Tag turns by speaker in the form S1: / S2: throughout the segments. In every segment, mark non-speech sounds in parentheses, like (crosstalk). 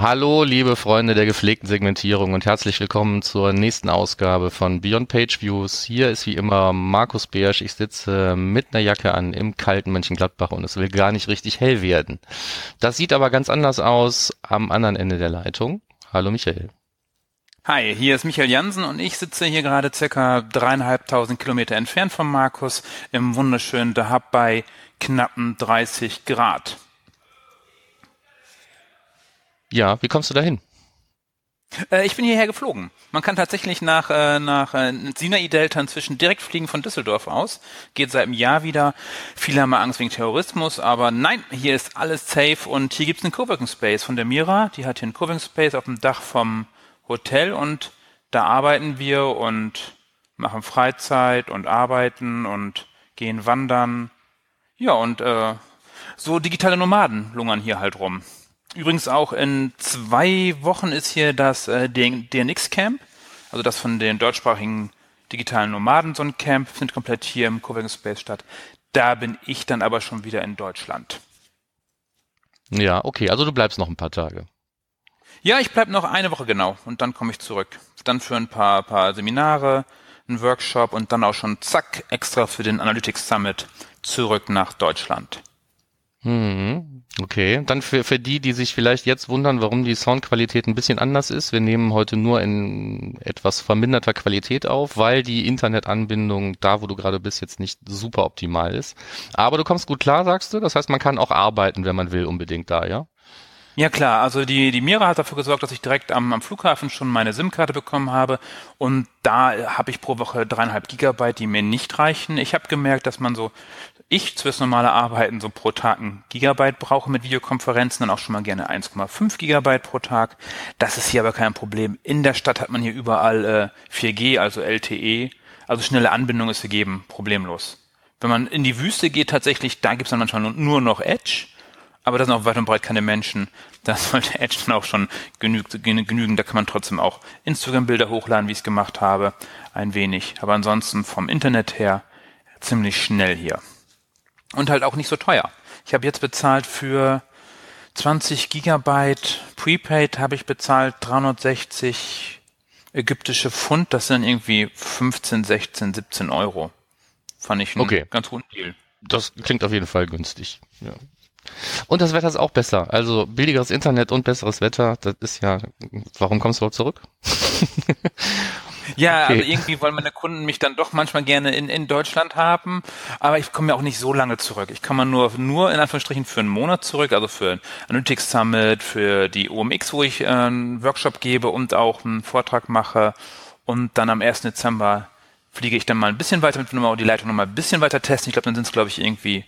S1: Hallo, liebe Freunde der gepflegten Segmentierung und herzlich willkommen zur nächsten Ausgabe von Beyond Page Views. Hier ist wie immer Markus Beersch. Ich sitze mit einer Jacke an im kalten Mönchengladbach und es will gar nicht richtig hell werden. Das sieht aber ganz anders aus am anderen Ende der Leitung. Hallo Michael.
S2: Hi, hier ist Michael Jansen und ich sitze hier gerade circa dreieinhalbtausend Kilometer entfernt von Markus im wunderschönen Dahab bei knappen 30 Grad.
S1: Ja, wie kommst du dahin?
S2: Äh, ich bin hierher geflogen. Man kann tatsächlich nach, äh, nach äh, Sinai-Delta inzwischen direkt fliegen von Düsseldorf aus. Geht seit einem Jahr wieder. Viele haben Angst wegen Terrorismus, aber nein, hier ist alles safe und hier gibt es einen Coworking Space von der Mira. Die hat hier einen Coworking Space auf dem Dach vom Hotel und da arbeiten wir und machen Freizeit und arbeiten und gehen wandern. Ja, und äh, so digitale Nomaden lungern hier halt rum. Übrigens auch in zwei Wochen ist hier das äh, DNX-Camp, also das von den deutschsprachigen digitalen Nomaden, so ein Camp, findet komplett hier im Coworking Space statt. Da bin ich dann aber schon wieder in Deutschland.
S1: Ja, okay, also du bleibst noch ein paar Tage.
S2: Ja, ich bleib noch eine Woche genau und dann komme ich zurück. Dann für ein paar, paar Seminare, einen Workshop und dann auch schon zack, extra für den Analytics Summit zurück nach Deutschland.
S1: Hm, okay. Dann für, für die, die sich vielleicht jetzt wundern, warum die Soundqualität ein bisschen anders ist. Wir nehmen heute nur in etwas verminderter Qualität auf, weil die Internetanbindung da, wo du gerade bist, jetzt nicht super optimal ist. Aber du kommst gut klar, sagst du. Das heißt, man kann auch arbeiten, wenn man will, unbedingt da, ja?
S2: Ja klar, also die, die Mira hat dafür gesorgt, dass ich direkt am, am Flughafen schon meine SIM-Karte bekommen habe und da habe ich pro Woche dreieinhalb Gigabyte, die mir nicht reichen. Ich habe gemerkt, dass man so, ich fürs normale Arbeiten so pro Tag ein Gigabyte brauche mit Videokonferenzen, dann auch schon mal gerne 1,5 Gigabyte pro Tag. Das ist hier aber kein Problem. In der Stadt hat man hier überall äh, 4G, also LTE, also schnelle Anbindung ist gegeben, problemlos. Wenn man in die Wüste geht, tatsächlich, da gibt's dann manchmal nur noch Edge aber da sind auch weit und breit keine Menschen. Da (laughs) sollte Edge dann auch schon genügen. Da kann man trotzdem auch Instagram-Bilder hochladen, wie ich es gemacht habe, ein wenig. Aber ansonsten vom Internet her ziemlich schnell hier. Und halt auch nicht so teuer. Ich habe jetzt bezahlt für 20 Gigabyte Prepaid habe ich bezahlt 360 ägyptische Pfund. Das sind irgendwie 15, 16, 17 Euro. Fand ich einen okay. ganz guten Deal.
S1: Das klingt auf jeden Fall günstig. Ja. Und das Wetter ist auch besser. Also billigeres Internet und besseres Wetter, das ist ja, warum kommst du überhaupt zurück? (laughs)
S2: Ja, okay. also irgendwie wollen meine Kunden mich dann doch manchmal gerne in, in Deutschland haben, aber ich komme ja auch nicht so lange zurück. Ich komme nur, nur in Anführungsstrichen für einen Monat zurück, also für Analytics Summit, für die OMX, wo ich äh, einen Workshop gebe und auch einen Vortrag mache und dann am 1. Dezember fliege ich dann mal ein bisschen weiter mit die Leitung noch mal ein bisschen weiter testen. Ich glaube, dann sind es, glaube ich, irgendwie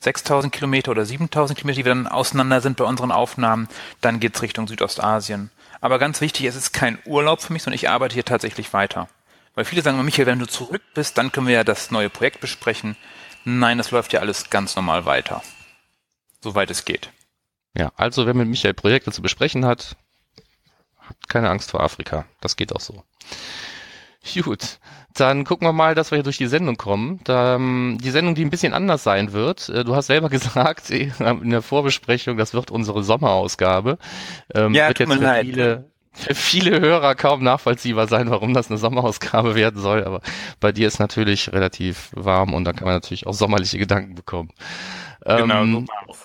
S2: 6000 Kilometer oder 7000 Kilometer, die wir dann auseinander sind bei unseren Aufnahmen, dann geht's Richtung Südostasien. Aber ganz wichtig, es ist kein Urlaub für mich, sondern ich arbeite hier tatsächlich weiter. Weil viele sagen, Michael, wenn du zurück bist, dann können wir ja das neue Projekt besprechen. Nein, das läuft ja alles ganz normal weiter. Soweit es geht.
S1: Ja, also wer mit Michael Projekte zu besprechen hat, habt keine Angst vor Afrika. Das geht auch so. (laughs) Gut, dann gucken wir mal, dass wir hier durch die Sendung kommen. Da, ähm, die Sendung, die ein bisschen anders sein wird. Äh, du hast selber (laughs) gesagt in der Vorbesprechung, das wird unsere Sommerausgabe.
S2: Ähm, ja, wird jetzt für
S1: viele, für viele Hörer kaum nachvollziehbar sein, warum das eine Sommerausgabe (laughs) werden soll. Aber bei dir ist natürlich relativ warm und da kann man natürlich auch sommerliche Gedanken bekommen. Genau, ähm, so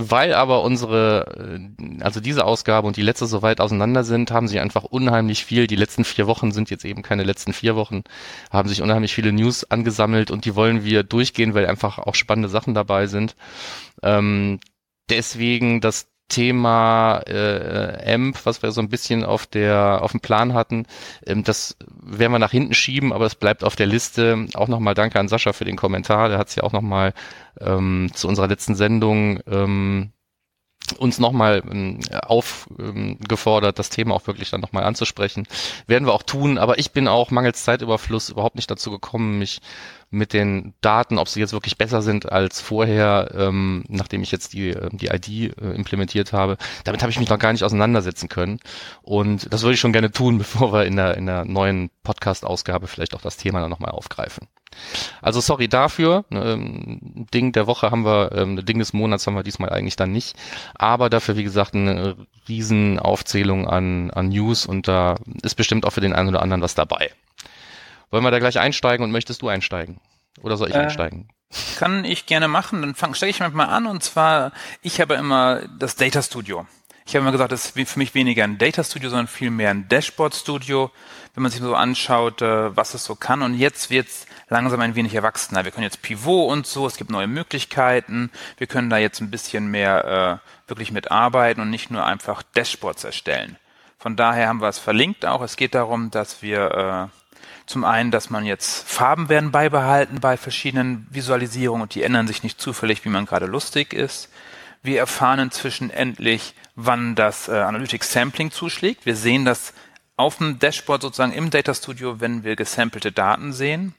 S1: weil aber unsere, äh, also diese Ausgabe und die letzte so weit auseinander sind, haben sich einfach unheimlich viel, die letzten vier Wochen sind jetzt eben keine letzten vier Wochen, haben sich unheimlich viele News angesammelt und die wollen wir durchgehen, weil einfach auch spannende Sachen dabei sind. Ähm, deswegen das Thema äh, AMP, was wir so ein bisschen auf der auf dem Plan hatten, ähm, das werden wir nach hinten schieben, aber es bleibt auf der Liste. Auch nochmal danke an Sascha für den Kommentar. Der hat es ja auch nochmal ähm, zu unserer letzten Sendung ähm, uns nochmal ähm, aufgefordert, das Thema auch wirklich dann nochmal anzusprechen. Werden wir auch tun, aber ich bin auch mangels Zeitüberfluss überhaupt nicht dazu gekommen, mich mit den Daten, ob sie jetzt wirklich besser sind als vorher, ähm, nachdem ich jetzt die, äh, die ID äh, implementiert habe. Damit habe ich mich noch gar nicht auseinandersetzen können. Und das würde ich schon gerne tun, (laughs) bevor wir in der, in der neuen Podcast-Ausgabe vielleicht auch das Thema dann nochmal aufgreifen. Also sorry dafür. Ähm, Ding der Woche haben wir, ähm, Ding des Monats haben wir diesmal eigentlich dann nicht. Aber dafür, wie gesagt, eine Riesenaufzählung an, an News und da ist bestimmt auch für den einen oder anderen was dabei. Wollen wir da gleich einsteigen und möchtest du einsteigen? Oder soll ich äh, einsteigen?
S2: Kann ich gerne machen. Dann fang, steige ich mal an. Und zwar, ich habe immer das Data Studio. Ich habe immer gesagt, das ist für mich weniger ein Data Studio, sondern vielmehr ein Dashboard Studio, wenn man sich so anschaut, äh, was es so kann. Und jetzt wird es langsam ein wenig erwachsener. Wir können jetzt Pivot und so, es gibt neue Möglichkeiten. Wir können da jetzt ein bisschen mehr äh, wirklich mitarbeiten und nicht nur einfach Dashboards erstellen. Von daher haben wir es verlinkt auch. Es geht darum, dass wir äh, zum einen, dass man jetzt Farben werden beibehalten bei verschiedenen Visualisierungen und die ändern sich nicht zufällig, wie man gerade lustig ist. Wir erfahren inzwischen endlich, wann das äh, Analytics Sampling zuschlägt. Wir sehen das auf dem Dashboard sozusagen im Data Studio, wenn wir gesampelte Daten sehen.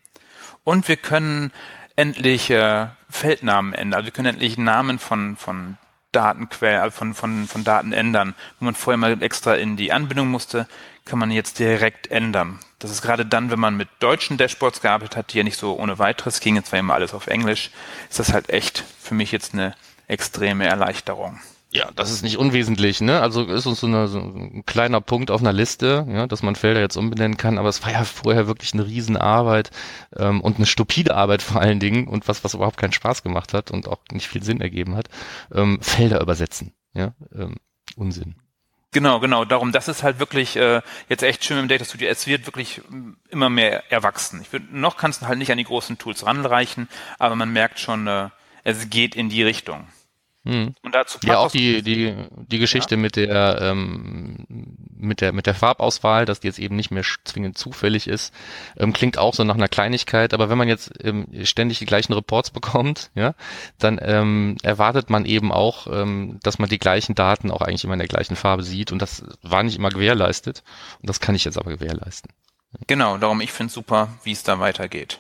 S2: Und wir können endlich äh, Feldnamen ändern. Also wir können endlich Namen von, von Datenquellen, also von, von, von Daten ändern. Wo man vorher mal extra in die Anbindung musste, kann man jetzt direkt ändern. Das ist gerade dann, wenn man mit deutschen Dashboards gearbeitet hat, die ja nicht so ohne weiteres ging, jetzt war immer alles auf Englisch, ist das halt echt für mich jetzt eine extreme Erleichterung.
S1: Ja, das ist nicht unwesentlich, ne? Also ist uns so, eine, so ein kleiner Punkt auf einer Liste, ja, dass man Felder jetzt umbenennen kann, aber es war ja vorher wirklich eine Riesenarbeit ähm, und eine stupide Arbeit vor allen Dingen und was, was überhaupt keinen Spaß gemacht hat und auch nicht viel Sinn ergeben hat. Ähm, Felder übersetzen, ja, ähm, Unsinn.
S2: Genau, genau. Darum, das ist halt wirklich äh, jetzt echt schön im Data Studio. Es wird wirklich mm, immer mehr erwachsen. Ich würd, noch kannst du halt nicht an die großen Tools ranreichen, aber man merkt schon, äh, es geht in die Richtung.
S1: Mhm. Und dazu ja, auch die, die, die Geschichte ja. mit der, ähm, mit der, mit der Farbauswahl, dass die jetzt eben nicht mehr zwingend zufällig ist, ähm, klingt auch so nach einer Kleinigkeit. Aber wenn man jetzt ähm, ständig die gleichen Reports (laughs) bekommt, ja, dann ähm, erwartet man eben auch, ähm, dass man die gleichen Daten auch eigentlich immer in der gleichen Farbe sieht. Und das war nicht immer gewährleistet. Und das kann ich jetzt aber gewährleisten.
S2: Genau, darum ich finde es super, wie es da weitergeht.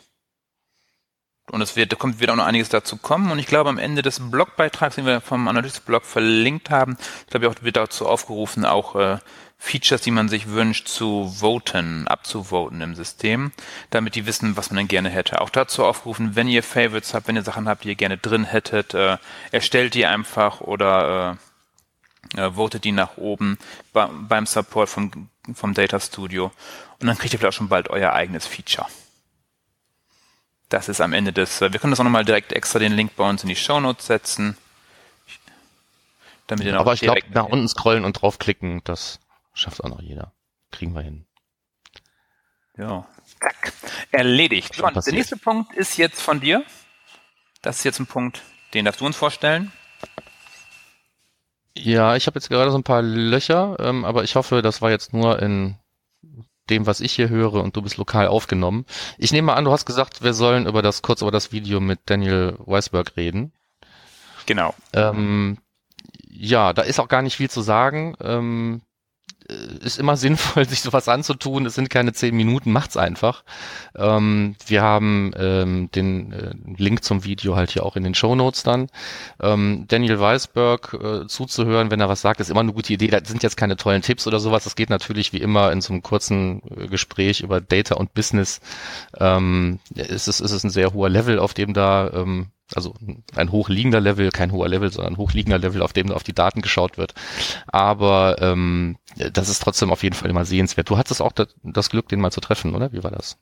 S2: Und es wird, da kommt, wird auch noch einiges dazu kommen. Und ich glaube, am Ende des Blogbeitrags, den wir vom Analytics-Blog verlinkt haben, glaube ich, auch, wird dazu aufgerufen, auch äh, Features, die man sich wünscht, zu voten, abzuvoten im System, damit die wissen, was man denn gerne hätte. Auch dazu aufgerufen, wenn ihr Favorites habt, wenn ihr Sachen habt, die ihr gerne drin hättet, äh, erstellt die einfach oder äh, äh, votet die nach oben beim Support vom, vom Data Studio. Und dann kriegt ihr vielleicht auch schon bald euer eigenes Feature. Das ist am Ende des, wir können das auch nochmal direkt extra den Link bei uns in die Show Notes setzen.
S1: Damit ihr noch Aber ich glaube, nach unten scrollen und draufklicken, das schafft auch noch jeder. Kriegen wir hin.
S2: Ja. Zack. Erledigt. John, der nächste Punkt ist jetzt von dir. Das ist jetzt ein Punkt, den darfst du uns vorstellen.
S1: Ja, ich habe jetzt gerade so ein paar Löcher, ähm, aber ich hoffe, das war jetzt nur in dem, was ich hier höre und du bist lokal aufgenommen. Ich nehme mal an, du hast gesagt, wir sollen über das kurz über das Video mit Daniel Weisberg reden.
S2: Genau.
S1: Ähm, ja, da ist auch gar nicht viel zu sagen. Ähm, äh, ist immer (laughs) sinnvoll, sich sowas anzutun. Es sind keine zehn Minuten, macht's einfach. Ähm, wir haben ähm, den äh, Link zum Video halt hier auch in den Show Notes dann. Ähm, Daniel Weisberg äh, zuzuhören, wenn er was sagt, ist immer eine gute Idee. Das sind jetzt keine tollen Tipps oder sowas. Das geht natürlich wie immer in so einem kurzen äh, Gespräch über Data und Business. Ähm, ist es ist es ein sehr hoher Level, auf dem da ähm, also ein hochliegender Level, kein hoher Level, sondern ein hochliegender Level, auf dem auf die Daten geschaut wird. Aber ähm, das ist trotzdem auf jeden Fall immer sehenswert. Du hattest auch das, Glück, den mal zu treffen, oder? Wie war das?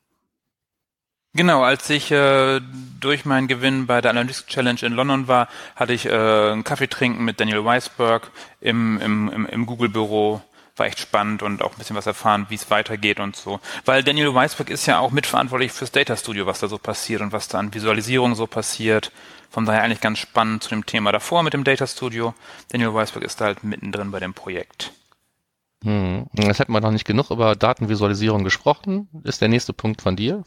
S2: Genau, als ich äh, durch meinen Gewinn bei der Analytics Challenge in London war, hatte ich äh, einen Kaffee trinken mit Daniel Weisberg im, im, im, im Google-Büro war echt spannend und auch ein bisschen was erfahren, wie es weitergeht und so. Weil Daniel Weisberg ist ja auch mitverantwortlich fürs Data Studio, was da so passiert und was da an Visualisierung so passiert. Von daher eigentlich ganz spannend zu dem Thema davor mit dem Data Studio. Daniel Weisberg ist da halt mittendrin bei dem Projekt.
S1: Hm. Jetzt hätten wir noch nicht genug über Datenvisualisierung gesprochen. Ist der nächste Punkt von dir?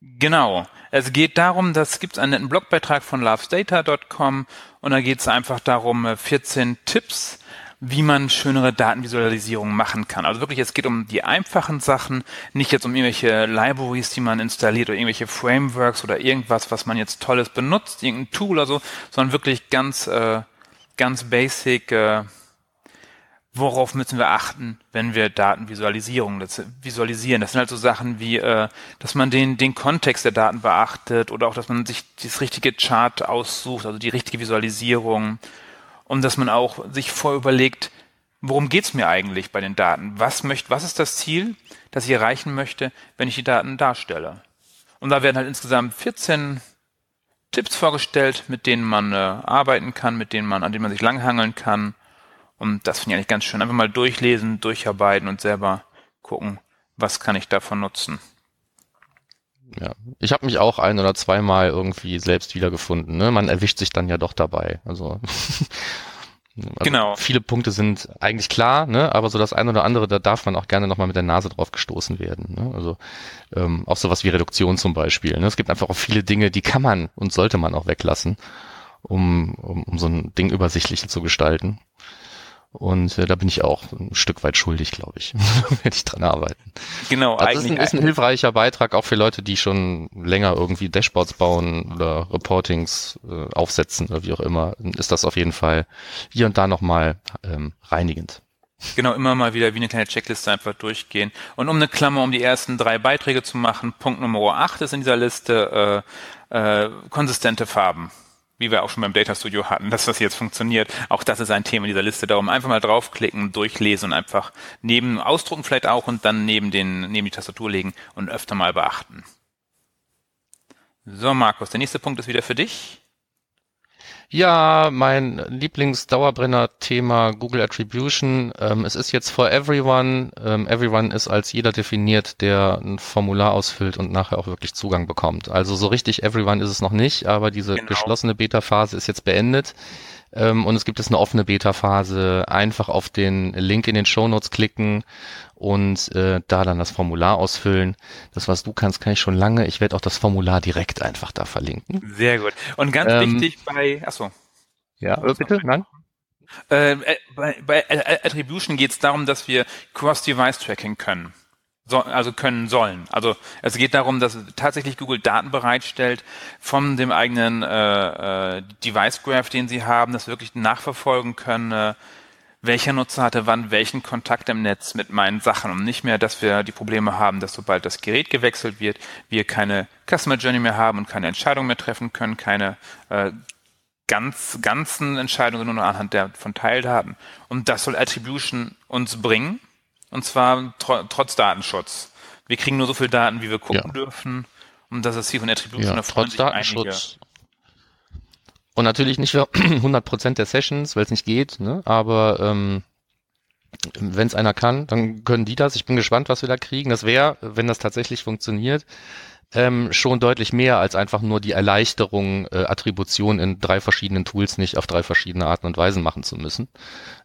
S2: Genau. Es geht darum, dass gibt einen netten Blogbeitrag von lovesdata.com und da geht es einfach darum, 14 äh, Tipps, wie man schönere Datenvisualisierungen machen kann. Also wirklich, es geht um die einfachen Sachen, nicht jetzt um irgendwelche Libraries, die man installiert oder irgendwelche Frameworks oder irgendwas, was man jetzt Tolles benutzt, irgendein Tool oder so, sondern wirklich ganz, äh, ganz basic, äh, worauf müssen wir achten, wenn wir Datenvisualisierung das, visualisieren. Das sind halt so Sachen wie, äh, dass man den, den Kontext der Daten beachtet oder auch, dass man sich das richtige Chart aussucht, also die richtige Visualisierung und dass man auch sich vorüberlegt, worum geht's mir eigentlich bei den Daten? Was möchte, was ist das Ziel, das ich erreichen möchte, wenn ich die Daten darstelle? Und da werden halt insgesamt 14 Tipps vorgestellt, mit denen man äh, arbeiten kann, mit denen man, an denen man sich langhangeln kann. Und das finde ich eigentlich ganz schön. Einfach mal durchlesen, durcharbeiten und selber gucken, was kann ich davon nutzen.
S1: Ja, ich habe mich auch ein oder zweimal irgendwie selbst wiedergefunden. Ne? Man erwischt sich dann ja doch dabei. Also, (laughs) also genau. Viele Punkte sind eigentlich klar, ne? aber so das eine oder andere, da darf man auch gerne nochmal mit der Nase drauf gestoßen werden. Ne? Also ähm, auch sowas wie Reduktion zum Beispiel. Ne? Es gibt einfach auch viele Dinge, die kann man und sollte man auch weglassen, um, um, um so ein Ding übersichtlich zu gestalten. Und äh, da bin ich auch ein Stück weit schuldig, glaube ich. (laughs) Werde ich dran arbeiten.
S2: Genau,
S1: also eigentlich. Das ist ein, ist ein hilfreicher Beitrag auch für Leute, die schon länger irgendwie Dashboards bauen oder Reportings äh, aufsetzen oder wie auch immer. Ist das auf jeden Fall hier und da nochmal ähm, reinigend.
S2: Genau, immer mal wieder wie eine kleine Checkliste einfach durchgehen. Und um eine Klammer um die ersten drei Beiträge zu machen, Punkt Nummer 8 ist in dieser Liste äh, äh, konsistente Farben wie wir auch schon beim Data Studio hatten, dass das jetzt funktioniert. Auch das ist ein Thema dieser Liste. Darum einfach mal draufklicken, durchlesen und einfach neben ausdrucken vielleicht auch und dann neben den, neben die Tastatur legen und öfter mal beachten. So, Markus, der nächste Punkt ist wieder für dich.
S1: Ja, mein Lieblingsdauerbrenner-Thema Google Attribution. Ähm, es ist jetzt for everyone. Ähm, everyone ist als jeder definiert, der ein Formular ausfüllt und nachher auch wirklich Zugang bekommt. Also so richtig everyone ist es noch nicht, aber diese genau. geschlossene Beta-Phase ist jetzt beendet. Ähm, und es gibt jetzt eine offene Beta-Phase. Einfach auf den Link in den Show Notes klicken und äh, da dann das Formular ausfüllen. Das, was du kannst, kann ich schon lange. Ich werde auch das Formular direkt einfach da verlinken.
S2: Sehr gut. Und ganz ähm, wichtig bei, achso.
S1: Ja, äh, bitte, nein?
S2: Äh, bei, bei Attribution geht es darum, dass wir Cross-Device-Tracking können so, also können sollen. Also es geht darum, dass tatsächlich Google Daten bereitstellt von dem eigenen äh, äh, Device Graph, den sie haben, dass wir wirklich nachverfolgen können, äh, welcher Nutzer hatte wann welchen Kontakt im Netz mit meinen Sachen und nicht mehr, dass wir die Probleme haben, dass sobald das Gerät gewechselt wird, wir keine Customer Journey mehr haben und keine Entscheidung mehr treffen können, keine äh, ganz ganzen Entscheidungen, sondern nur anhand der von Teildaten. Und das soll Attribution uns bringen und zwar tr trotz Datenschutz. Wir kriegen nur so viel Daten, wie wir gucken ja. dürfen. Und das ist hier von Attribution.
S1: Ja, trotz Datenschutz. Und natürlich nicht für (clears throat) 100% der Sessions, weil es nicht geht, ne? aber ähm, wenn es einer kann, dann können die das. Ich bin gespannt, was wir da kriegen. Das wäre, wenn das tatsächlich funktioniert, ähm, schon deutlich mehr als einfach nur die Erleichterung, äh, Attribution in drei verschiedenen Tools nicht auf drei verschiedene Arten und Weisen machen zu müssen.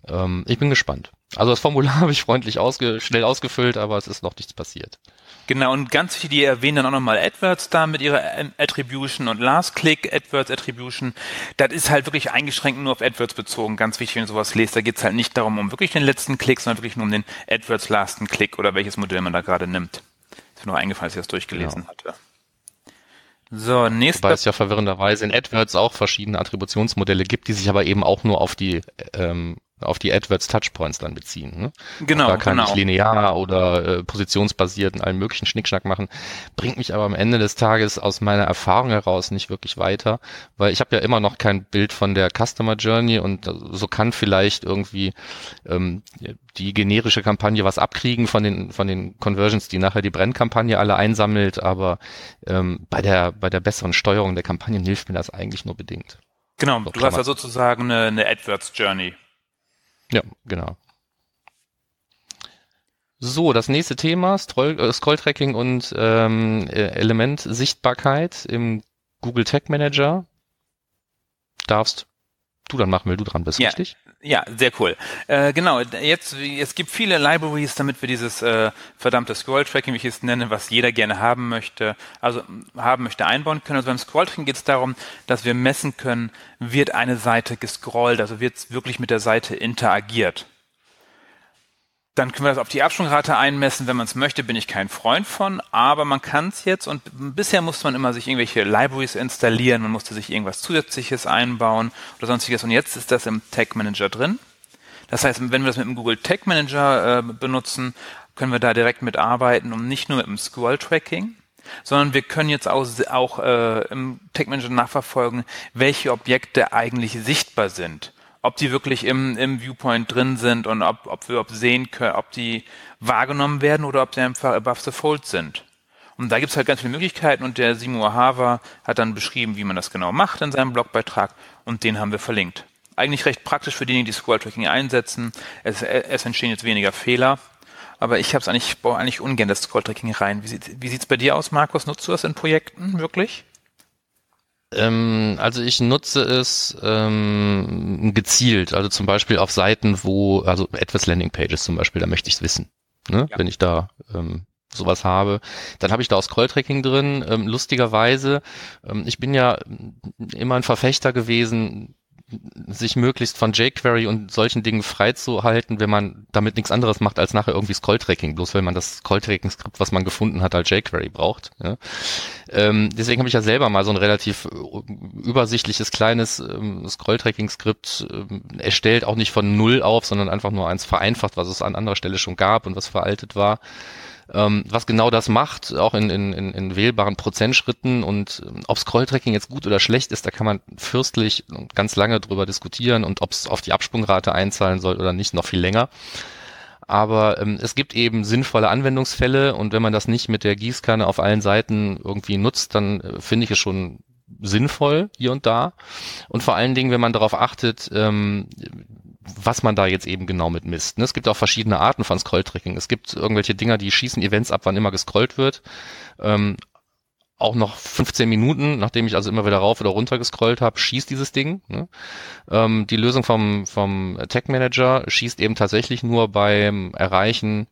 S1: Ähm, ich bin gespannt. Also das Formular (laughs) habe ich freundlich ausge schnell ausgefüllt, aber es ist noch nichts passiert.
S2: Genau, und ganz viele, die erwähnen dann auch nochmal AdWords da mit ihrer Attribution und Last-Click AdWords Attribution. Das ist halt wirklich eingeschränkt nur auf AdWords bezogen. Ganz wichtig, wenn du sowas lest, da geht es halt nicht darum, um wirklich den letzten Klick, sondern wirklich nur um den AdWords Lasten Klick oder welches Modell man da gerade nimmt. Ist mir nur eingefallen, als ich das durchgelesen genau. hatte.
S1: So, nächster. Wobei es ja verwirrenderweise in AdWords auch verschiedene Attributionsmodelle gibt, die sich aber eben auch nur auf die ähm, auf die AdWords Touchpoints dann beziehen. Ne?
S2: Genau.
S1: Da kann
S2: genau.
S1: ich linear oder äh, positionsbasiert in allen möglichen Schnickschnack machen. Bringt mich aber am Ende des Tages aus meiner Erfahrung heraus nicht wirklich weiter, weil ich habe ja immer noch kein Bild von der Customer Journey und so kann vielleicht irgendwie ähm, die generische Kampagne was abkriegen von den von den Conversions, die nachher die Brennkampagne alle einsammelt, aber ähm, bei der bei der besseren Steuerung der Kampagnen hilft mir das eigentlich nur bedingt.
S2: Genau, so, du hast ja sozusagen eine, eine AdWords Journey.
S1: Ja, genau. So, das nächste Thema, äh, Scroll-Tracking und ähm, äh, Element-Sichtbarkeit im Google Tag Manager. Darfst du dann machen, weil du dran bist,
S2: ja.
S1: richtig?
S2: Ja, sehr cool. Äh, genau, jetzt, es gibt viele Libraries, damit wir dieses äh, verdammte Scroll-Tracking, wie ich es nenne, was jeder gerne haben möchte, also haben möchte, einbauen können. Also beim Scroll-Tracking geht es darum, dass wir messen können, wird eine Seite gescrollt, also wird wirklich mit der Seite interagiert. Dann können wir das auf die Absprungrate einmessen, wenn man es möchte, bin ich kein Freund von, aber man kann es jetzt. Und bisher musste man immer sich irgendwelche Libraries installieren, man musste sich irgendwas zusätzliches einbauen oder sonstiges. Und jetzt ist das im Tag Manager drin. Das heißt, wenn wir das mit dem Google Tag Manager äh, benutzen, können wir da direkt mit arbeiten und nicht nur mit dem Scroll Tracking, sondern wir können jetzt auch, auch äh, im Tag Manager nachverfolgen, welche Objekte eigentlich sichtbar sind ob die wirklich im, im Viewpoint drin sind und ob, ob wir ob sehen können, ob die wahrgenommen werden oder ob sie einfach above the fold sind. Und da gibt's halt ganz viele Möglichkeiten und der Seymour Hava hat dann beschrieben, wie man das genau macht in seinem Blogbeitrag und den haben wir verlinkt. Eigentlich recht praktisch für diejenigen, die Scroll Tracking einsetzen. Es, es entstehen jetzt weniger Fehler, aber ich habe es eigentlich, baue eigentlich ungern das Scroll Tracking rein. Wie, sieht, wie sieht's bei dir aus, Markus? Nutzt du das in Projekten wirklich?
S1: Ähm, also ich nutze es ähm, gezielt, also zum Beispiel auf Seiten, wo, also etwas Landingpages zum Beispiel, da möchte ich es wissen. Ne? Ja. Wenn ich da ähm, sowas habe. Dann habe ich da auch Scrolltracking drin. Ähm, lustigerweise, ähm, ich bin ja immer ein Verfechter gewesen, sich möglichst von jQuery und solchen Dingen freizuhalten, wenn man damit nichts anderes macht als nachher irgendwie Scrolltracking, bloß wenn man das Scrolltracking-Skript, was man gefunden hat, als jQuery braucht. Ja. Ähm, deswegen habe ich ja selber mal so ein relativ äh, übersichtliches kleines ähm, Scrolltracking-Skript ähm, erstellt, auch nicht von null auf, sondern einfach nur eins vereinfacht, was es an anderer Stelle schon gab und was veraltet war ähm, was genau das macht, auch in, in, in, in wählbaren Prozentschritten und ähm, ob Scrolltracking jetzt gut oder schlecht ist, da kann man fürstlich ganz lange drüber diskutieren und ob es auf die Absprungrate einzahlen soll oder nicht, noch viel länger. Aber ähm, es gibt eben sinnvolle Anwendungsfälle und wenn man das nicht mit der Gießkanne auf allen Seiten irgendwie nutzt, dann äh, finde ich es schon sinnvoll hier und da. Und vor allen Dingen, wenn man darauf achtet, ähm, was man da jetzt eben genau mit misst. Ne? Es gibt auch verschiedene Arten von Scrolltracking. Es gibt irgendwelche Dinger, die schießen Events ab, wann immer gescrollt wird. Ähm, auch noch 15 Minuten, nachdem ich also immer wieder rauf oder runter gescrollt habe, schießt dieses Ding. Ne? Ähm, die Lösung vom, vom Tag Manager schießt eben tatsächlich nur beim Erreichen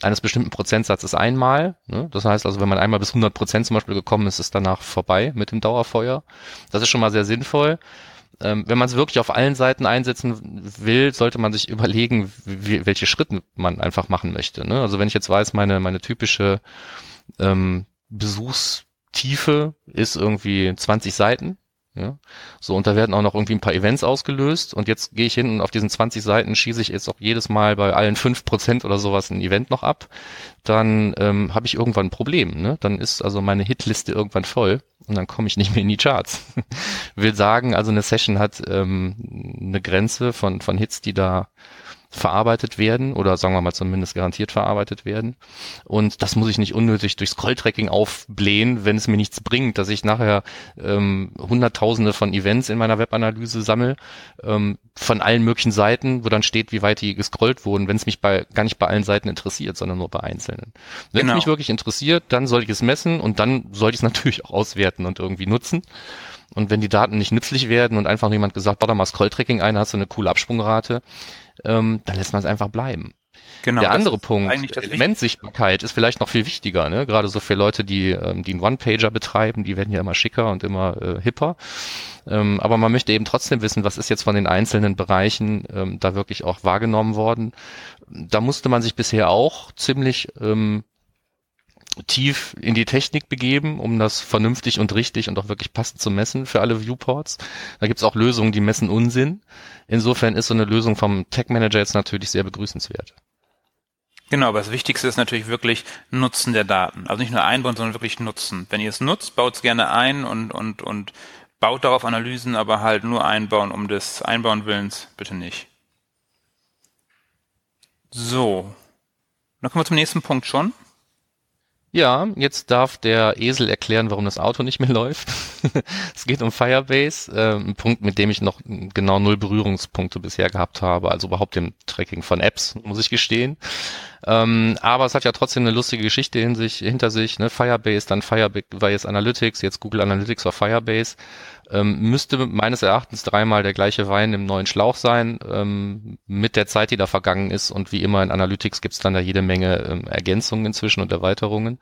S1: eines bestimmten Prozentsatzes einmal. Ne? Das heißt also, wenn man einmal bis 100 Prozent zum Beispiel gekommen ist, ist danach vorbei mit dem Dauerfeuer. Das ist schon mal sehr sinnvoll ähm, wenn man es wirklich auf allen Seiten einsetzen will, sollte man sich überlegen, wie, welche Schritte man einfach machen möchte. Ne? Also wenn ich jetzt weiß, meine, meine typische ähm, Besuchstiefe ist irgendwie 20 Seiten, ja? So, und da werden auch noch irgendwie ein paar Events ausgelöst und jetzt gehe ich hin und auf diesen 20 Seiten schieße ich jetzt auch jedes Mal bei allen 5% oder sowas ein Event noch ab, dann ähm, habe ich irgendwann ein Problem. Ne? Dann ist also meine Hitliste irgendwann voll und dann komme ich nicht mehr in die Charts. (laughs) Will sagen, also eine Session hat ähm, eine Grenze von, von Hits, die da verarbeitet werden oder sagen wir mal zumindest garantiert verarbeitet werden. Und das muss ich nicht unnötig durch Scrolltracking aufblähen, wenn es mir nichts bringt, dass ich nachher ähm, hunderttausende von Events in meiner Webanalyse sammle, ähm, von allen möglichen Seiten, wo dann steht, wie weit die gescrollt wurden, wenn es mich bei gar nicht bei allen Seiten interessiert, sondern nur bei einzelnen. Wenn genau. es mich wirklich interessiert, dann sollte ich es messen und dann sollte ich es (laughs) natürlich auch auswerten und irgendwie nutzen. Und wenn die Daten nicht nützlich werden und einfach jemand gesagt, bau da mal Scrolltracking ein, hast du eine coole Absprungrate, ähm, dann lässt man es einfach bleiben. Genau, der andere Punkt, Elementsichtbarkeit, ist vielleicht noch viel wichtiger, ne? gerade so für Leute, die, ähm, die einen One-Pager betreiben, die werden ja immer schicker und immer äh, hipper. Ähm, aber man möchte eben trotzdem wissen, was ist jetzt von den einzelnen Bereichen ähm, da wirklich auch wahrgenommen worden. Da musste man sich bisher auch ziemlich ähm, tief in die Technik begeben, um das vernünftig und richtig und auch wirklich passend zu messen für alle Viewports. Da gibt's auch Lösungen, die messen Unsinn. Insofern ist so eine Lösung vom Tech Manager jetzt natürlich sehr begrüßenswert.
S2: Genau, aber das Wichtigste ist natürlich wirklich Nutzen der Daten. Also nicht nur einbauen, sondern wirklich nutzen. Wenn ihr es nutzt, baut es gerne ein und, und, und baut darauf Analysen, aber halt nur einbauen um des Einbauen Willens, bitte nicht. So. Dann kommen wir zum nächsten Punkt schon.
S1: Ja, jetzt darf der Esel erklären, warum das Auto nicht mehr (laughs) läuft. es geht um Firebase, äh, ein Punkt, mit dem ich noch genau null Berührungspunkte bisher gehabt habe, also überhaupt dem Tracking von Apps, muss ich gestehen. Ähm, aber es hat ja trotzdem eine lustige Geschichte in sich, hinter sich. Ne? Firebase, dann Firebase Analytics, jetzt Google Analytics für Firebase. Ähm, müsste meines Erachtens dreimal der gleiche Wein im neuen Schlauch sein, ähm, mit der Zeit, die da vergangen ist. Und wie immer in Analytics gibt's dann da jede Menge ähm, Ergänzungen inzwischen und Erweiterungen.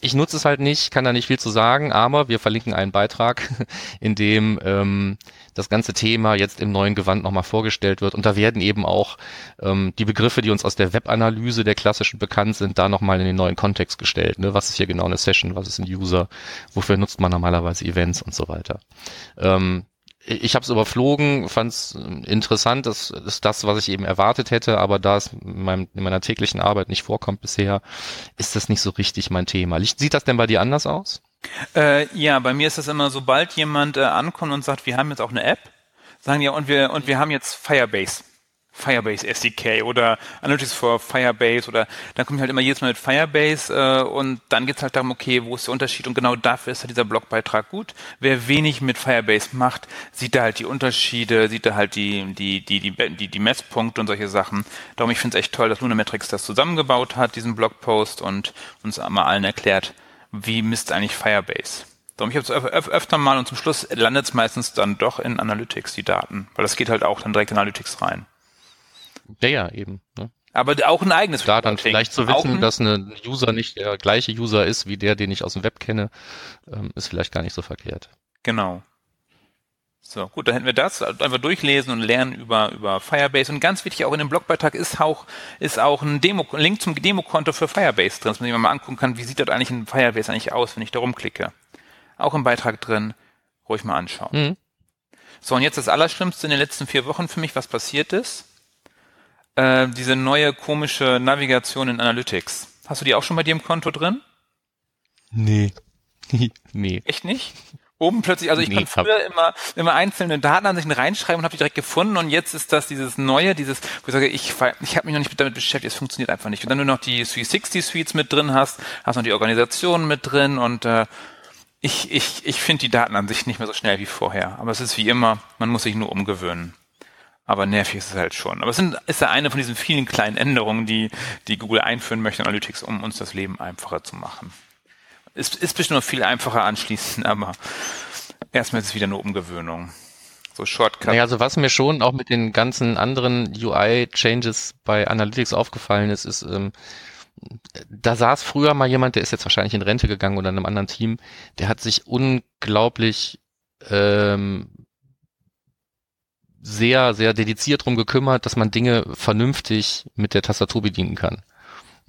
S1: Ich nutze es halt nicht, kann da nicht viel zu sagen, aber wir verlinken einen Beitrag, (laughs) in dem ähm, das ganze Thema jetzt im neuen Gewand nochmal vorgestellt wird. Und da werden eben auch ähm, die Begriffe, die uns aus der Webanalyse der klassischen bekannt sind, da nochmal in den neuen Kontext gestellt. Ne? Was ist hier genau eine Session, was ist ein User, wofür nutzt man normalerweise Events und so weiter. Ähm, ich habe es überflogen, fand es interessant, das ist das, was ich eben erwartet hätte, aber da es in, meinem, in meiner täglichen Arbeit nicht vorkommt bisher, ist das nicht so richtig mein Thema. Sieht das denn bei dir anders aus?
S2: Äh, ja, bei mir ist das immer, sobald jemand äh, ankommt und sagt, wir haben jetzt auch eine App, sagen ja, und wir, und wir haben jetzt Firebase. Firebase SDK oder Analytics for Firebase oder dann komme ich halt immer jedes Mal mit Firebase äh, und dann geht es halt darum, okay, wo ist der Unterschied und genau dafür ist halt dieser Blogbeitrag gut. Wer wenig mit Firebase macht, sieht da halt die Unterschiede, sieht da halt die, die, die, die, die, die Messpunkte und solche Sachen. Darum, ich finde es echt toll, dass Lunametrics das zusammengebaut hat, diesen Blogpost und uns einmal allen erklärt, wie misst eigentlich Firebase? Darum, ich habe es öf öfter mal und zum Schluss landet es meistens dann doch in Analytics, die Daten, weil das geht halt auch dann direkt in Analytics rein.
S1: Ja, ja, eben. Ne?
S2: Aber auch ein eigenes
S1: Da dann vielleicht zu wissen, dass ein User nicht der gleiche User ist wie der, den ich aus dem Web kenne, ähm, ist vielleicht gar nicht so verkehrt.
S2: Genau. So, gut, dann hätten wir das. Einfach durchlesen und lernen über, über Firebase. Und ganz wichtig auch in dem Blogbeitrag ist auch, ist auch ein Demo, ein Link zum Demokonto für Firebase drin, dass man sich mal angucken kann, wie sieht das eigentlich in Firebase eigentlich aus, wenn ich da rumklicke. Auch im Beitrag drin. Ruhig mal anschauen. Mhm. So, und jetzt das Allerschlimmste in den letzten vier Wochen für mich, was passiert ist. Äh, diese neue komische Navigation in Analytics. Hast du die auch schon bei dir im Konto drin?
S1: Nee. (laughs) nee.
S2: Echt nicht? Oben plötzlich, also ich nee, konnte früher immer, immer einzelne Datenansichten reinschreiben und habe die direkt gefunden und jetzt ist das dieses neue, dieses, wo ich sage, ich, ich habe mich noch nicht damit beschäftigt, es funktioniert einfach nicht. Und dann du noch die 360 Suites mit drin hast, hast noch die Organisation mit drin und äh, ich, ich, ich finde die Datenansicht nicht mehr so schnell wie vorher. Aber es ist wie immer, man muss sich nur umgewöhnen. Aber nervig ist es halt schon. Aber es sind, ist ja eine von diesen vielen kleinen Änderungen, die, die Google einführen möchte in Analytics, um uns das Leben einfacher zu machen. Es ist bestimmt noch viel einfacher anschließend, (laughs) aber erstmal ist es wieder eine Umgewöhnung.
S1: So Shortcut. Naja, also was mir schon auch mit den ganzen anderen UI-Changes bei Analytics aufgefallen ist, ist, ähm, da saß früher mal jemand, der ist jetzt wahrscheinlich in Rente gegangen oder in einem anderen Team, der hat sich unglaublich ähm, sehr, sehr dediziert drum gekümmert, dass man Dinge vernünftig mit der Tastatur bedienen kann.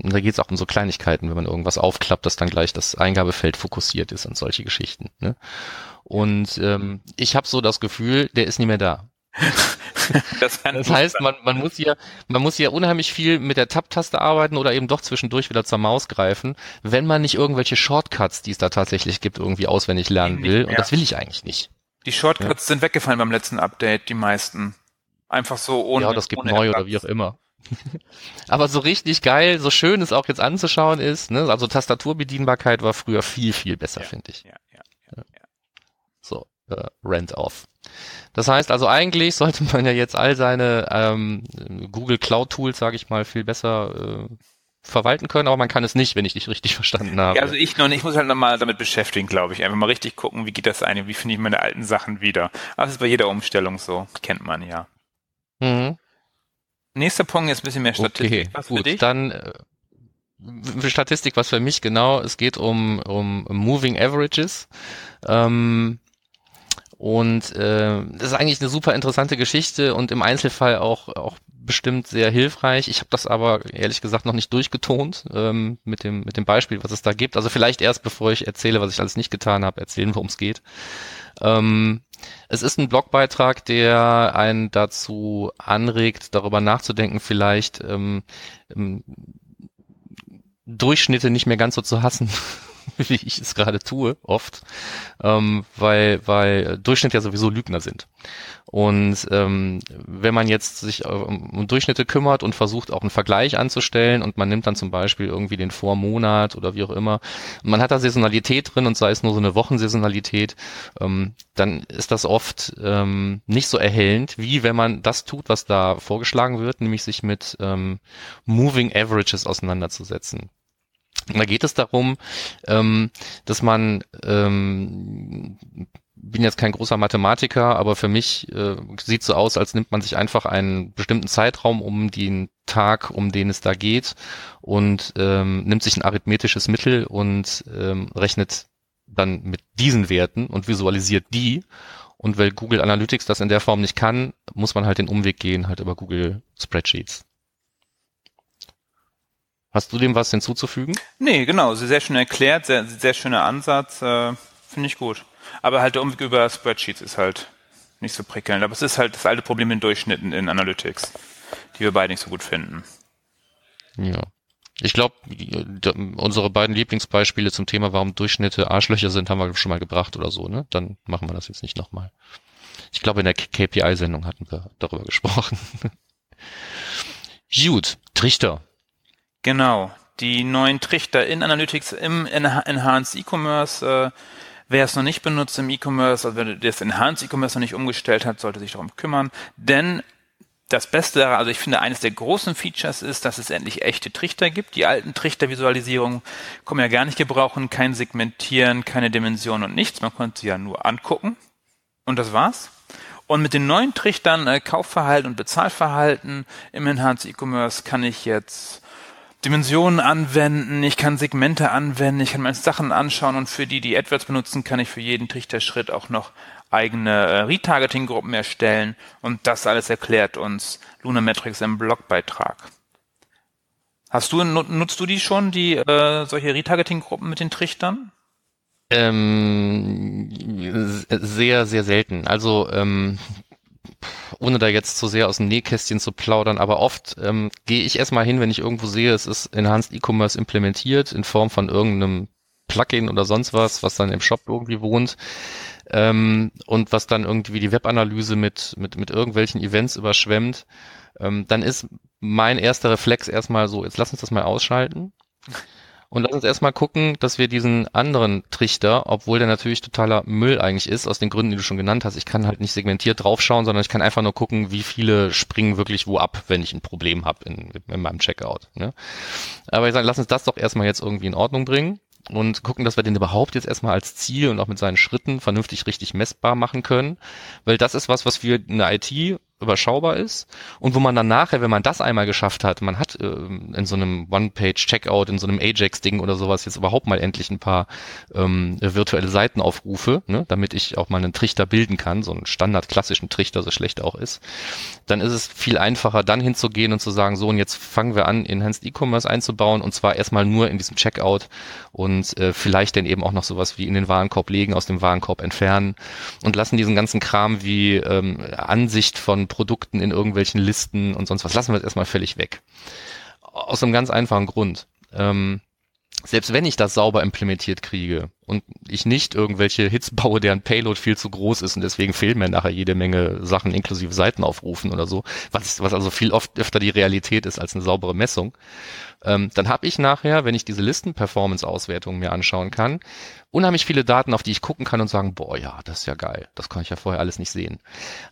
S1: Und da geht es auch um so Kleinigkeiten, wenn man irgendwas aufklappt, dass dann gleich das Eingabefeld fokussiert ist und solche Geschichten. Ne? Und ähm, ich habe so das Gefühl, der ist nicht mehr da. (laughs) das, das heißt, man, man muss hier, man muss hier unheimlich viel mit der Tab-Taste arbeiten oder eben doch zwischendurch wieder zur Maus greifen, wenn man nicht irgendwelche Shortcuts, die es da tatsächlich gibt, irgendwie auswendig lernen will. Und das will ich eigentlich nicht.
S2: Die Shortcuts ja. sind weggefallen beim letzten Update, die meisten. Einfach so ohne.
S1: Ja, das gibt neu oder wie auch immer. Aber so richtig geil, so schön es auch jetzt anzuschauen ist, ne? also Tastaturbedienbarkeit war früher viel, viel besser, ja, finde ich. Ja, ja, ja, ja. So, äh, Rent off. Das heißt also eigentlich sollte man ja jetzt all seine ähm, Google Cloud Tools, sage ich mal, viel besser äh, verwalten können, aber man kann es nicht, wenn ich dich richtig verstanden habe.
S2: Ja, also ich noch nicht, ich muss halt nochmal damit beschäftigen, glaube ich. Einfach mal richtig gucken, wie geht das ein, wie finde ich meine alten Sachen wieder. Aber das ist bei jeder Umstellung so, kennt man ja. Mhm. Nächster Punkt ist ein bisschen mehr Statistik.
S1: Okay, was gut, dich? dann äh, Statistik, was für mich genau, es geht um, um Moving Averages. Ähm, und äh, das ist eigentlich eine super interessante Geschichte und im Einzelfall auch, auch bestimmt sehr hilfreich. Ich habe das aber ehrlich gesagt noch nicht durchgetont ähm, mit, dem, mit dem Beispiel, was es da gibt. Also vielleicht erst, bevor ich erzähle, was ich alles nicht getan habe, erzählen, worum es geht. Ähm, es ist ein Blogbeitrag, der einen dazu anregt, darüber nachzudenken, vielleicht ähm, ähm, Durchschnitte nicht mehr ganz so zu hassen, (laughs) wie ich es gerade tue, oft, ähm, weil, weil Durchschnitte ja sowieso Lügner sind. Und ähm, wenn man jetzt sich um, um Durchschnitte kümmert und versucht auch einen Vergleich anzustellen und man nimmt dann zum Beispiel irgendwie den Vormonat oder wie auch immer, man hat da Saisonalität drin und sei es nur so eine Wochensaisonalität, ähm, dann ist das oft ähm, nicht so erhellend, wie wenn man das tut, was da vorgeschlagen wird, nämlich sich mit ähm, Moving Averages auseinanderzusetzen. Da geht es darum, ähm, dass man ähm, bin jetzt kein großer Mathematiker, aber für mich äh, sieht so aus, als nimmt man sich einfach einen bestimmten Zeitraum um den Tag, um den es da geht und ähm, nimmt sich ein arithmetisches Mittel und ähm, rechnet dann mit diesen Werten und visualisiert die. Und weil Google Analytics das in der Form nicht kann, muss man halt den Umweg gehen, halt über Google Spreadsheets. Hast du dem was hinzuzufügen?
S2: Nee, genau, sehr schön erklärt, sehr, sehr schöner Ansatz, äh, finde ich gut. Aber halt der Umweg über Spreadsheets ist halt nicht so prickelnd. Aber es ist halt das alte Problem in Durchschnitten in Analytics, die wir beide nicht so gut finden.
S1: Ja. Ich glaube, unsere beiden Lieblingsbeispiele zum Thema, warum Durchschnitte Arschlöcher sind, haben wir schon mal gebracht oder so, ne? Dann machen wir das jetzt nicht nochmal. Ich glaube, in der KPI-Sendung hatten wir darüber (laughs) gesprochen. Gut, Trichter.
S2: Genau. Die neuen Trichter in Analytics im Enhanced E-Commerce äh, Wer es noch nicht benutzt im E-Commerce, also wer das Enhanced E-Commerce noch nicht umgestellt hat, sollte sich darum kümmern. Denn das Beste daran, also ich finde, eines der großen Features ist, dass es endlich echte Trichter gibt. Die alten Trichtervisualisierungen kommen ja gar nicht gebrauchen, kein Segmentieren, keine Dimension und nichts. Man konnte sie ja nur angucken. Und das war's. Und mit den neuen Trichtern äh, Kaufverhalten und Bezahlverhalten im Enhanced E-Commerce kann ich jetzt Dimensionen anwenden, ich kann Segmente anwenden, ich kann meine Sachen anschauen und für die, die AdWords benutzen, kann ich für jeden Trichterschritt auch noch eigene äh, Retargeting-Gruppen erstellen und das alles erklärt uns Lunametrics im Blogbeitrag. Hast du, nutzt du die schon, die äh, solche Retargeting-Gruppen mit den Trichtern?
S1: Ähm, sehr, sehr selten. Also ähm, ohne da jetzt zu sehr aus dem Nähkästchen zu plaudern, aber oft ähm, gehe ich erstmal hin, wenn ich irgendwo sehe, es ist Enhanced E-Commerce implementiert in Form von irgendeinem Plugin oder sonst was, was dann im Shop irgendwie wohnt ähm, und was dann irgendwie die Webanalyse mit, mit, mit irgendwelchen Events überschwemmt, ähm, dann ist mein erster Reflex erstmal so, jetzt lass uns das mal ausschalten. Und lass uns erstmal gucken, dass wir diesen anderen Trichter, obwohl der natürlich totaler Müll eigentlich ist, aus den Gründen, die du schon genannt hast, ich kann halt nicht segmentiert draufschauen, sondern ich kann einfach nur gucken, wie viele springen wirklich wo ab, wenn ich ein Problem habe in, in meinem Checkout. Ne? Aber ich sage, lass uns das doch erstmal jetzt irgendwie in Ordnung bringen und gucken, dass wir den überhaupt jetzt erstmal als Ziel und auch mit seinen Schritten vernünftig richtig messbar machen können, weil das ist was, was wir in der IT überschaubar ist und wo man dann nachher, wenn man das einmal geschafft hat, man hat äh, in so einem One-Page-Checkout, in so einem Ajax-Ding oder sowas jetzt überhaupt mal endlich ein paar ähm, virtuelle Seitenaufrufe, ne, damit ich auch mal einen Trichter bilden kann, so einen standard-klassischen Trichter, so schlecht auch ist, dann ist es viel einfacher, dann hinzugehen und zu sagen, so und jetzt fangen wir an, Enhanced E-Commerce einzubauen und zwar erstmal nur in diesem Checkout und äh, vielleicht dann eben auch noch sowas wie in den Warenkorb legen, aus dem Warenkorb entfernen und lassen diesen ganzen Kram wie ähm, Ansicht von Produkten in irgendwelchen Listen und sonst was. Lassen wir jetzt erstmal völlig weg. Aus einem ganz einfachen Grund. Ähm, selbst wenn ich das sauber implementiert kriege und ich nicht irgendwelche Hits (laughs) baue, deren Payload viel zu groß ist und deswegen fehlen mir nachher jede Menge Sachen inklusive Seitenaufrufen oder so, was, was also viel oft öfter die Realität ist als eine saubere Messung, ähm, dann habe ich nachher, wenn ich diese Listen-Performance-Auswertung mir anschauen kann, unheimlich viele Daten, auf die ich gucken kann und sagen, boah, ja, das ist ja geil. Das kann ich ja vorher alles nicht sehen.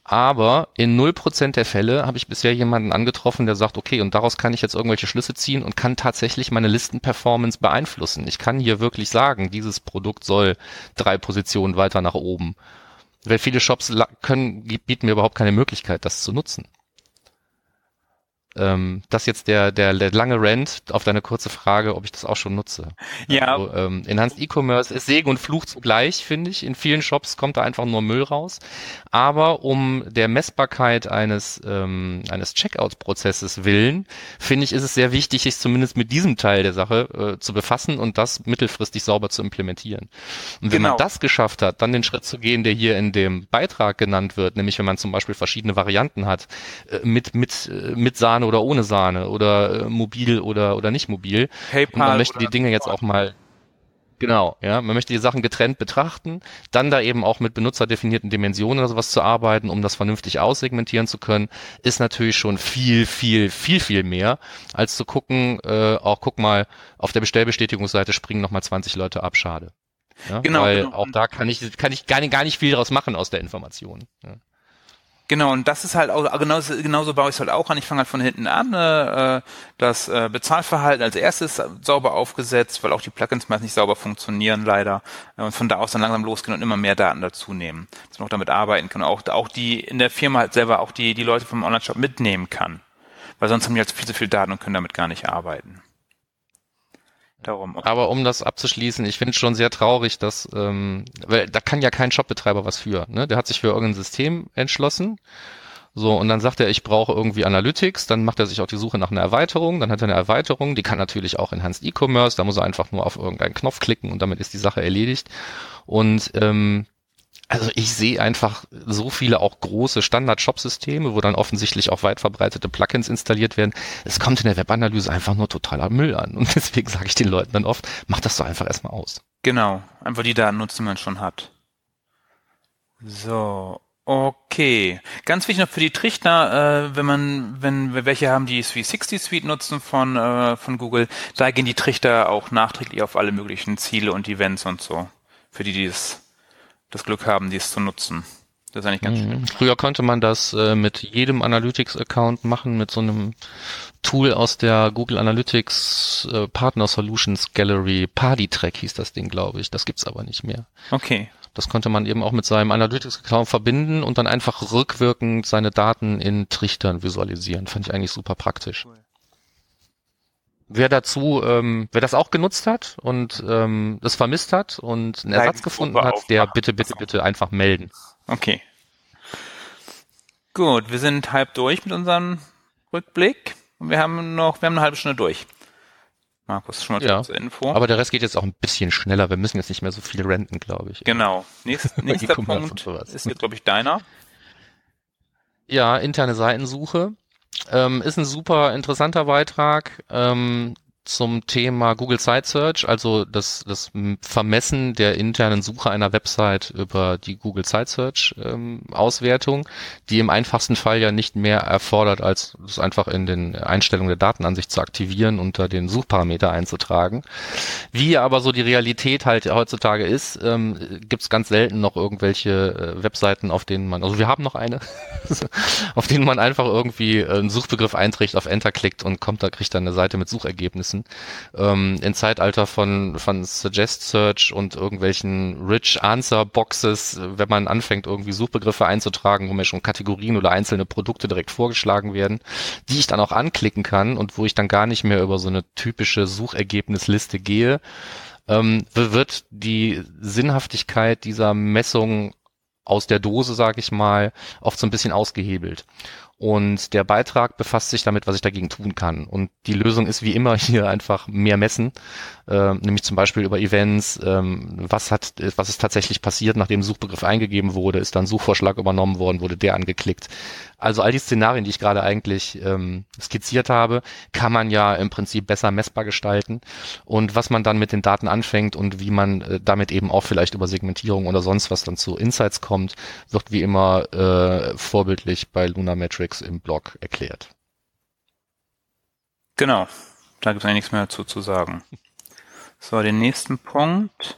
S1: Aber in 0% der Fälle habe ich bisher jemanden angetroffen, der sagt, okay, und daraus kann ich jetzt irgendwelche Schlüsse ziehen und kann tatsächlich meine Listen-Performance beeinflussen. Ich kann hier wirklich sagen, dieses Produkt soll drei Positionen weiter nach oben. Weil viele Shops können, bieten mir überhaupt keine Möglichkeit, das zu nutzen. Ähm, das jetzt der, der, der lange Rant auf deine kurze Frage, ob ich das auch schon nutze. Ja. Also, ähm, Enhanced E-Commerce ist Segen und Fluch zugleich, finde ich. In vielen Shops kommt da einfach nur Müll raus. Aber um der Messbarkeit eines, ähm, eines Checkout-Prozesses willen, finde ich, ist es sehr wichtig, sich zumindest mit diesem Teil der Sache äh, zu befassen und das mittelfristig sauber zu implementieren. Und wenn genau. man das geschafft hat, dann den Schritt zu gehen, der hier in dem Beitrag genannt wird, nämlich wenn man zum Beispiel verschiedene Varianten hat, äh, mit, mit, äh, mit Sahne oder ohne Sahne oder äh, mobil oder, oder nicht mobil. PayPal und man möchte die Dinge jetzt auch mal Genau, ja. Man möchte die Sachen getrennt betrachten, dann da eben auch mit benutzerdefinierten Dimensionen oder sowas zu arbeiten, um das vernünftig aussegmentieren zu können, ist natürlich schon viel, viel, viel, viel mehr, als zu gucken, äh, auch guck mal, auf der Bestellbestätigungsseite springen nochmal 20 Leute ab, schade. Ja, genau. Weil genau. auch da kann ich, kann ich gar nicht, gar nicht viel draus machen aus der Information. Ja.
S2: Genau, und das ist halt auch, genauso, genauso baue ich es halt auch an. Ich fange halt von hinten an, äh, das äh, Bezahlverhalten als erstes sauber aufgesetzt, weil auch die Plugins meist nicht sauber funktionieren, leider. Und von da aus dann langsam losgehen und immer mehr Daten dazu nehmen, dass man auch damit arbeiten kann. Auch, auch die in der Firma halt selber auch die, die Leute vom Online-Shop mitnehmen kann. Weil sonst haben die halt viel zu viel Daten und können damit gar nicht arbeiten.
S1: Darum. Aber um das abzuschließen, ich finde es schon sehr traurig, dass, ähm, weil da kann ja kein Shopbetreiber was für. Ne? Der hat sich für irgendein System entschlossen. So, und dann sagt er, ich brauche irgendwie Analytics, dann macht er sich auch die Suche nach einer Erweiterung, dann hat er eine Erweiterung, die kann natürlich auch Enhanced E-Commerce, da muss er einfach nur auf irgendeinen Knopf klicken und damit ist die Sache erledigt. Und ähm, also ich sehe einfach so viele auch große Standard-Shop-Systeme, wo dann offensichtlich auch weit verbreitete Plugins installiert werden. Es kommt in der Webanalyse einfach nur totaler Müll an. Und (laughs) deswegen sage ich den Leuten dann oft, mach das doch einfach erstmal aus.
S2: Genau, einfach die Daten nutzen, die man schon hat. So, okay. Ganz wichtig noch für die Trichter, äh, wenn man, wenn wir welche haben, die 360 Suite nutzen von, äh, von Google, da gehen die Trichter auch nachträglich auf alle möglichen Ziele und Events und so. Für die, die es das Glück haben, dies zu nutzen.
S1: Das ist eigentlich ganz mhm. schön. Früher konnte man das äh, mit jedem Analytics-Account machen, mit so einem Tool aus der Google Analytics äh, Partner Solutions Gallery. PartyTrack hieß das Ding, glaube ich. Das gibt's aber nicht mehr.
S2: Okay.
S1: Das konnte man eben auch mit seinem Analytics-Account verbinden und dann einfach rückwirkend seine Daten in Trichtern visualisieren. Fand ich eigentlich super praktisch. Cool. Wer dazu, ähm, wer das auch genutzt hat und ähm, das vermisst hat und einen Ersatz gefunden hat, der bitte, bitte, bitte einfach melden.
S2: Okay. Gut, wir sind halb durch mit unserem Rückblick und wir haben noch, wir haben eine halbe Stunde durch.
S1: Markus, schon mal ja, zur Info. Aber der Rest geht jetzt auch ein bisschen schneller. Wir müssen jetzt nicht mehr so viel renten, glaube ich.
S2: Genau. Nächst, (laughs) nächster Punkt ist jetzt, glaube ich, deiner.
S1: Ja, interne Seitensuche. Ähm, ist ein super interessanter Beitrag. Ähm, zum Thema Google Site Search, also das, das Vermessen der internen Suche einer Website über die Google Site Search ähm, Auswertung, die im einfachsten Fall ja nicht mehr erfordert, als es einfach in den Einstellungen der Datenansicht zu aktivieren, unter den Suchparameter einzutragen. Wie aber so die Realität halt heutzutage ist, ähm, gibt ganz selten noch irgendwelche äh, Webseiten, auf denen man, also wir haben noch eine, (laughs) auf denen man einfach irgendwie einen Suchbegriff einträgt, auf Enter klickt und kommt, da kriegt dann eine Seite mit Suchergebnissen nutzen. Ähm, Im Zeitalter von, von Suggest Search und irgendwelchen Rich Answer Boxes, wenn man anfängt, irgendwie Suchbegriffe einzutragen, wo mir schon Kategorien oder einzelne Produkte direkt vorgeschlagen werden, die ich dann auch anklicken kann und wo ich dann gar nicht mehr über so eine typische Suchergebnisliste gehe, ähm, wird die Sinnhaftigkeit dieser Messung aus der Dose, sage ich mal, oft so ein bisschen ausgehebelt. Und der Beitrag befasst sich damit, was ich dagegen tun kann. Und die Lösung ist wie immer (laughs) hier einfach mehr messen, äh, nämlich zum Beispiel über Events, ähm, was hat, was ist tatsächlich passiert, nachdem Suchbegriff eingegeben wurde, ist dann Suchvorschlag übernommen worden, wurde der angeklickt. Also all die Szenarien, die ich gerade eigentlich ähm, skizziert habe, kann man ja im Prinzip besser messbar gestalten. Und was man dann mit den Daten anfängt und wie man äh, damit eben auch vielleicht über Segmentierung oder sonst was dann zu Insights kommt, wird wie immer äh, vorbildlich bei Luna Metrics im Blog erklärt.
S2: Genau, da gibt es eigentlich nichts mehr dazu zu sagen. So, den nächsten Punkt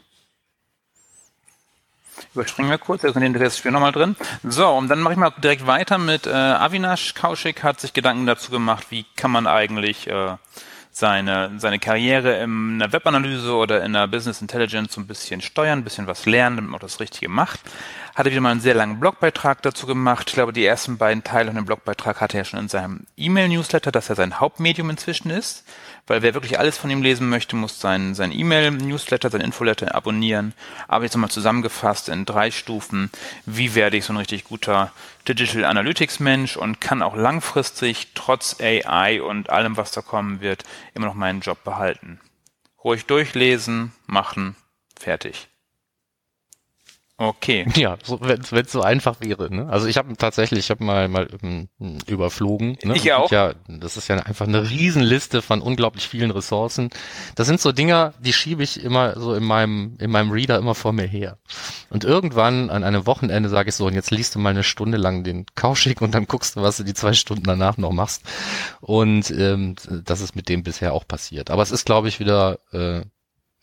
S2: überspringen wir kurz, da sind den Rest spielen nochmal drin. So, und dann mache ich mal direkt weiter mit äh, Avinash Kaushik hat sich Gedanken dazu gemacht, wie kann man eigentlich äh, seine, seine Karriere in einer Webanalyse oder in einer Business Intelligence so ein bisschen steuern, ein bisschen was lernen, damit man auch das Richtige macht. Hatte wieder mal einen sehr langen Blogbeitrag dazu gemacht. Ich glaube, die ersten beiden Teile von dem Blogbeitrag hatte er schon in seinem E-Mail-Newsletter, dass er sein Hauptmedium inzwischen ist weil wer wirklich alles von ihm lesen möchte, muss sein, sein E-Mail-Newsletter, sein Infoletter abonnieren. Aber jetzt nochmal zusammengefasst in drei Stufen, wie werde ich so ein richtig guter Digital Analytics Mensch und kann auch langfristig trotz AI und allem, was da kommen wird, immer noch meinen Job behalten. Ruhig durchlesen, machen, fertig. Okay. (laughs)
S1: Ja, so, wenn es so einfach wäre. Ne? Also ich habe tatsächlich, ich habe mal mal um, ähm, überflogen.
S2: Ne? Ich auch.
S1: Ja, das ist ja einfach eine Riesenliste von unglaublich vielen Ressourcen. Das sind so Dinger, die schiebe ich immer so in meinem in meinem Reader immer vor mir her. Und irgendwann an einem Wochenende sage ich so, und jetzt liest du mal eine Stunde lang den Kauschig und dann guckst du, was du die zwei Stunden danach noch machst. Und ähm, das ist mit dem bisher auch passiert. Aber es ist, glaube ich, wieder äh,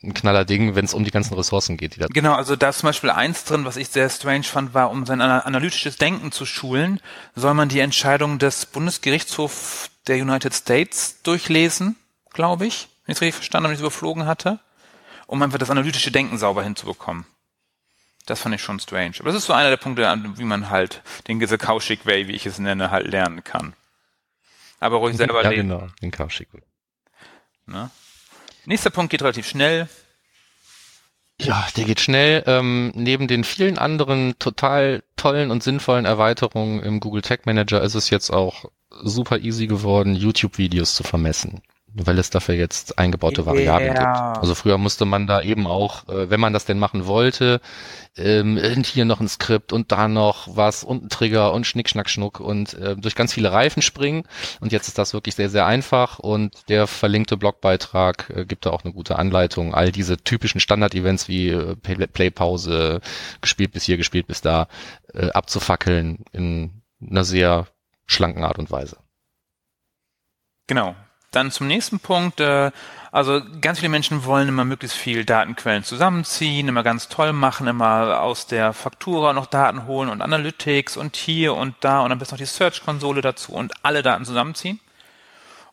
S1: ein knaller Ding, wenn es um die ganzen Ressourcen geht.
S2: genau, also da ist zum Beispiel eins drin, was ich sehr strange fand, war, um sein analytisches Denken zu schulen, soll man die Entscheidung des Bundesgerichtshofs der United States durchlesen, glaube ich, wenn ich es richtig verstanden habe, wenn ich es überflogen hatte, um einfach das analytische Denken sauber hinzubekommen. Das fand ich schon strange. Aber das ist so einer der Punkte, wie man halt den diese Kaushik Way, wie ich es nenne, halt lernen kann. Aber ruhig selber
S1: ja, lesen. genau, den Kaushik Way.
S2: Ne? Nächster Punkt geht relativ schnell.
S1: Ja, der geht schnell. Ähm, neben den vielen anderen total tollen und sinnvollen Erweiterungen im Google Tag Manager ist es jetzt auch super easy geworden, YouTube-Videos zu vermessen weil es dafür jetzt eingebaute Variablen yeah. gibt. Also früher musste man da eben auch, äh, wenn man das denn machen wollte, ähm, hier noch ein Skript und da noch was und ein Trigger und Schnick, Schnack, Schnuck und äh, durch ganz viele Reifen springen. Und jetzt ist das wirklich sehr, sehr einfach und der verlinkte Blogbeitrag äh, gibt da auch eine gute Anleitung, all diese typischen Standard-Events wie äh, Play-Pause, gespielt bis hier, gespielt bis da, äh, abzufackeln in einer sehr schlanken Art und Weise.
S2: Genau, dann zum nächsten Punkt. Äh, also ganz viele Menschen wollen immer möglichst viel Datenquellen zusammenziehen, immer ganz toll machen, immer aus der Faktura noch Daten holen und Analytics und hier und da und dann bis noch die Search-Konsole dazu und alle Daten zusammenziehen.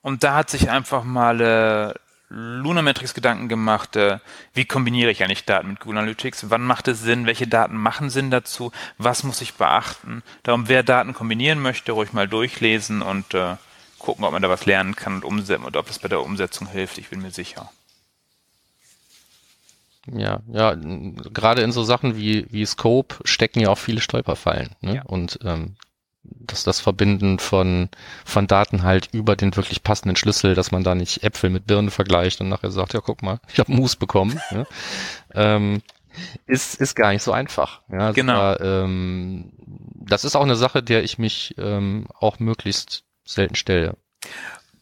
S2: Und da hat sich einfach mal äh, Lunametrics Gedanken gemacht, äh, wie kombiniere ich eigentlich Daten mit Google Analytics? Wann macht es Sinn? Welche Daten machen Sinn dazu? Was muss ich beachten? Darum, wer Daten kombinieren möchte, ruhig mal durchlesen und äh, gucken, ob man da was lernen kann und umsetzen oder ob das bei der Umsetzung hilft. Ich bin mir sicher.
S1: Ja, ja, gerade in so Sachen wie, wie Scope stecken ja auch viele Stolperfallen. Ne? Ja. Und ähm, dass das Verbinden von, von Daten halt über den wirklich passenden Schlüssel, dass man da nicht Äpfel mit Birnen vergleicht und nachher sagt, ja, guck mal, ich habe Mus bekommen. ja? (laughs) ähm, ist, ist gar nicht so einfach. Ja,
S2: genau.
S1: Aber, ähm, das ist auch eine Sache, der ich mich ähm, auch möglichst selten stelle.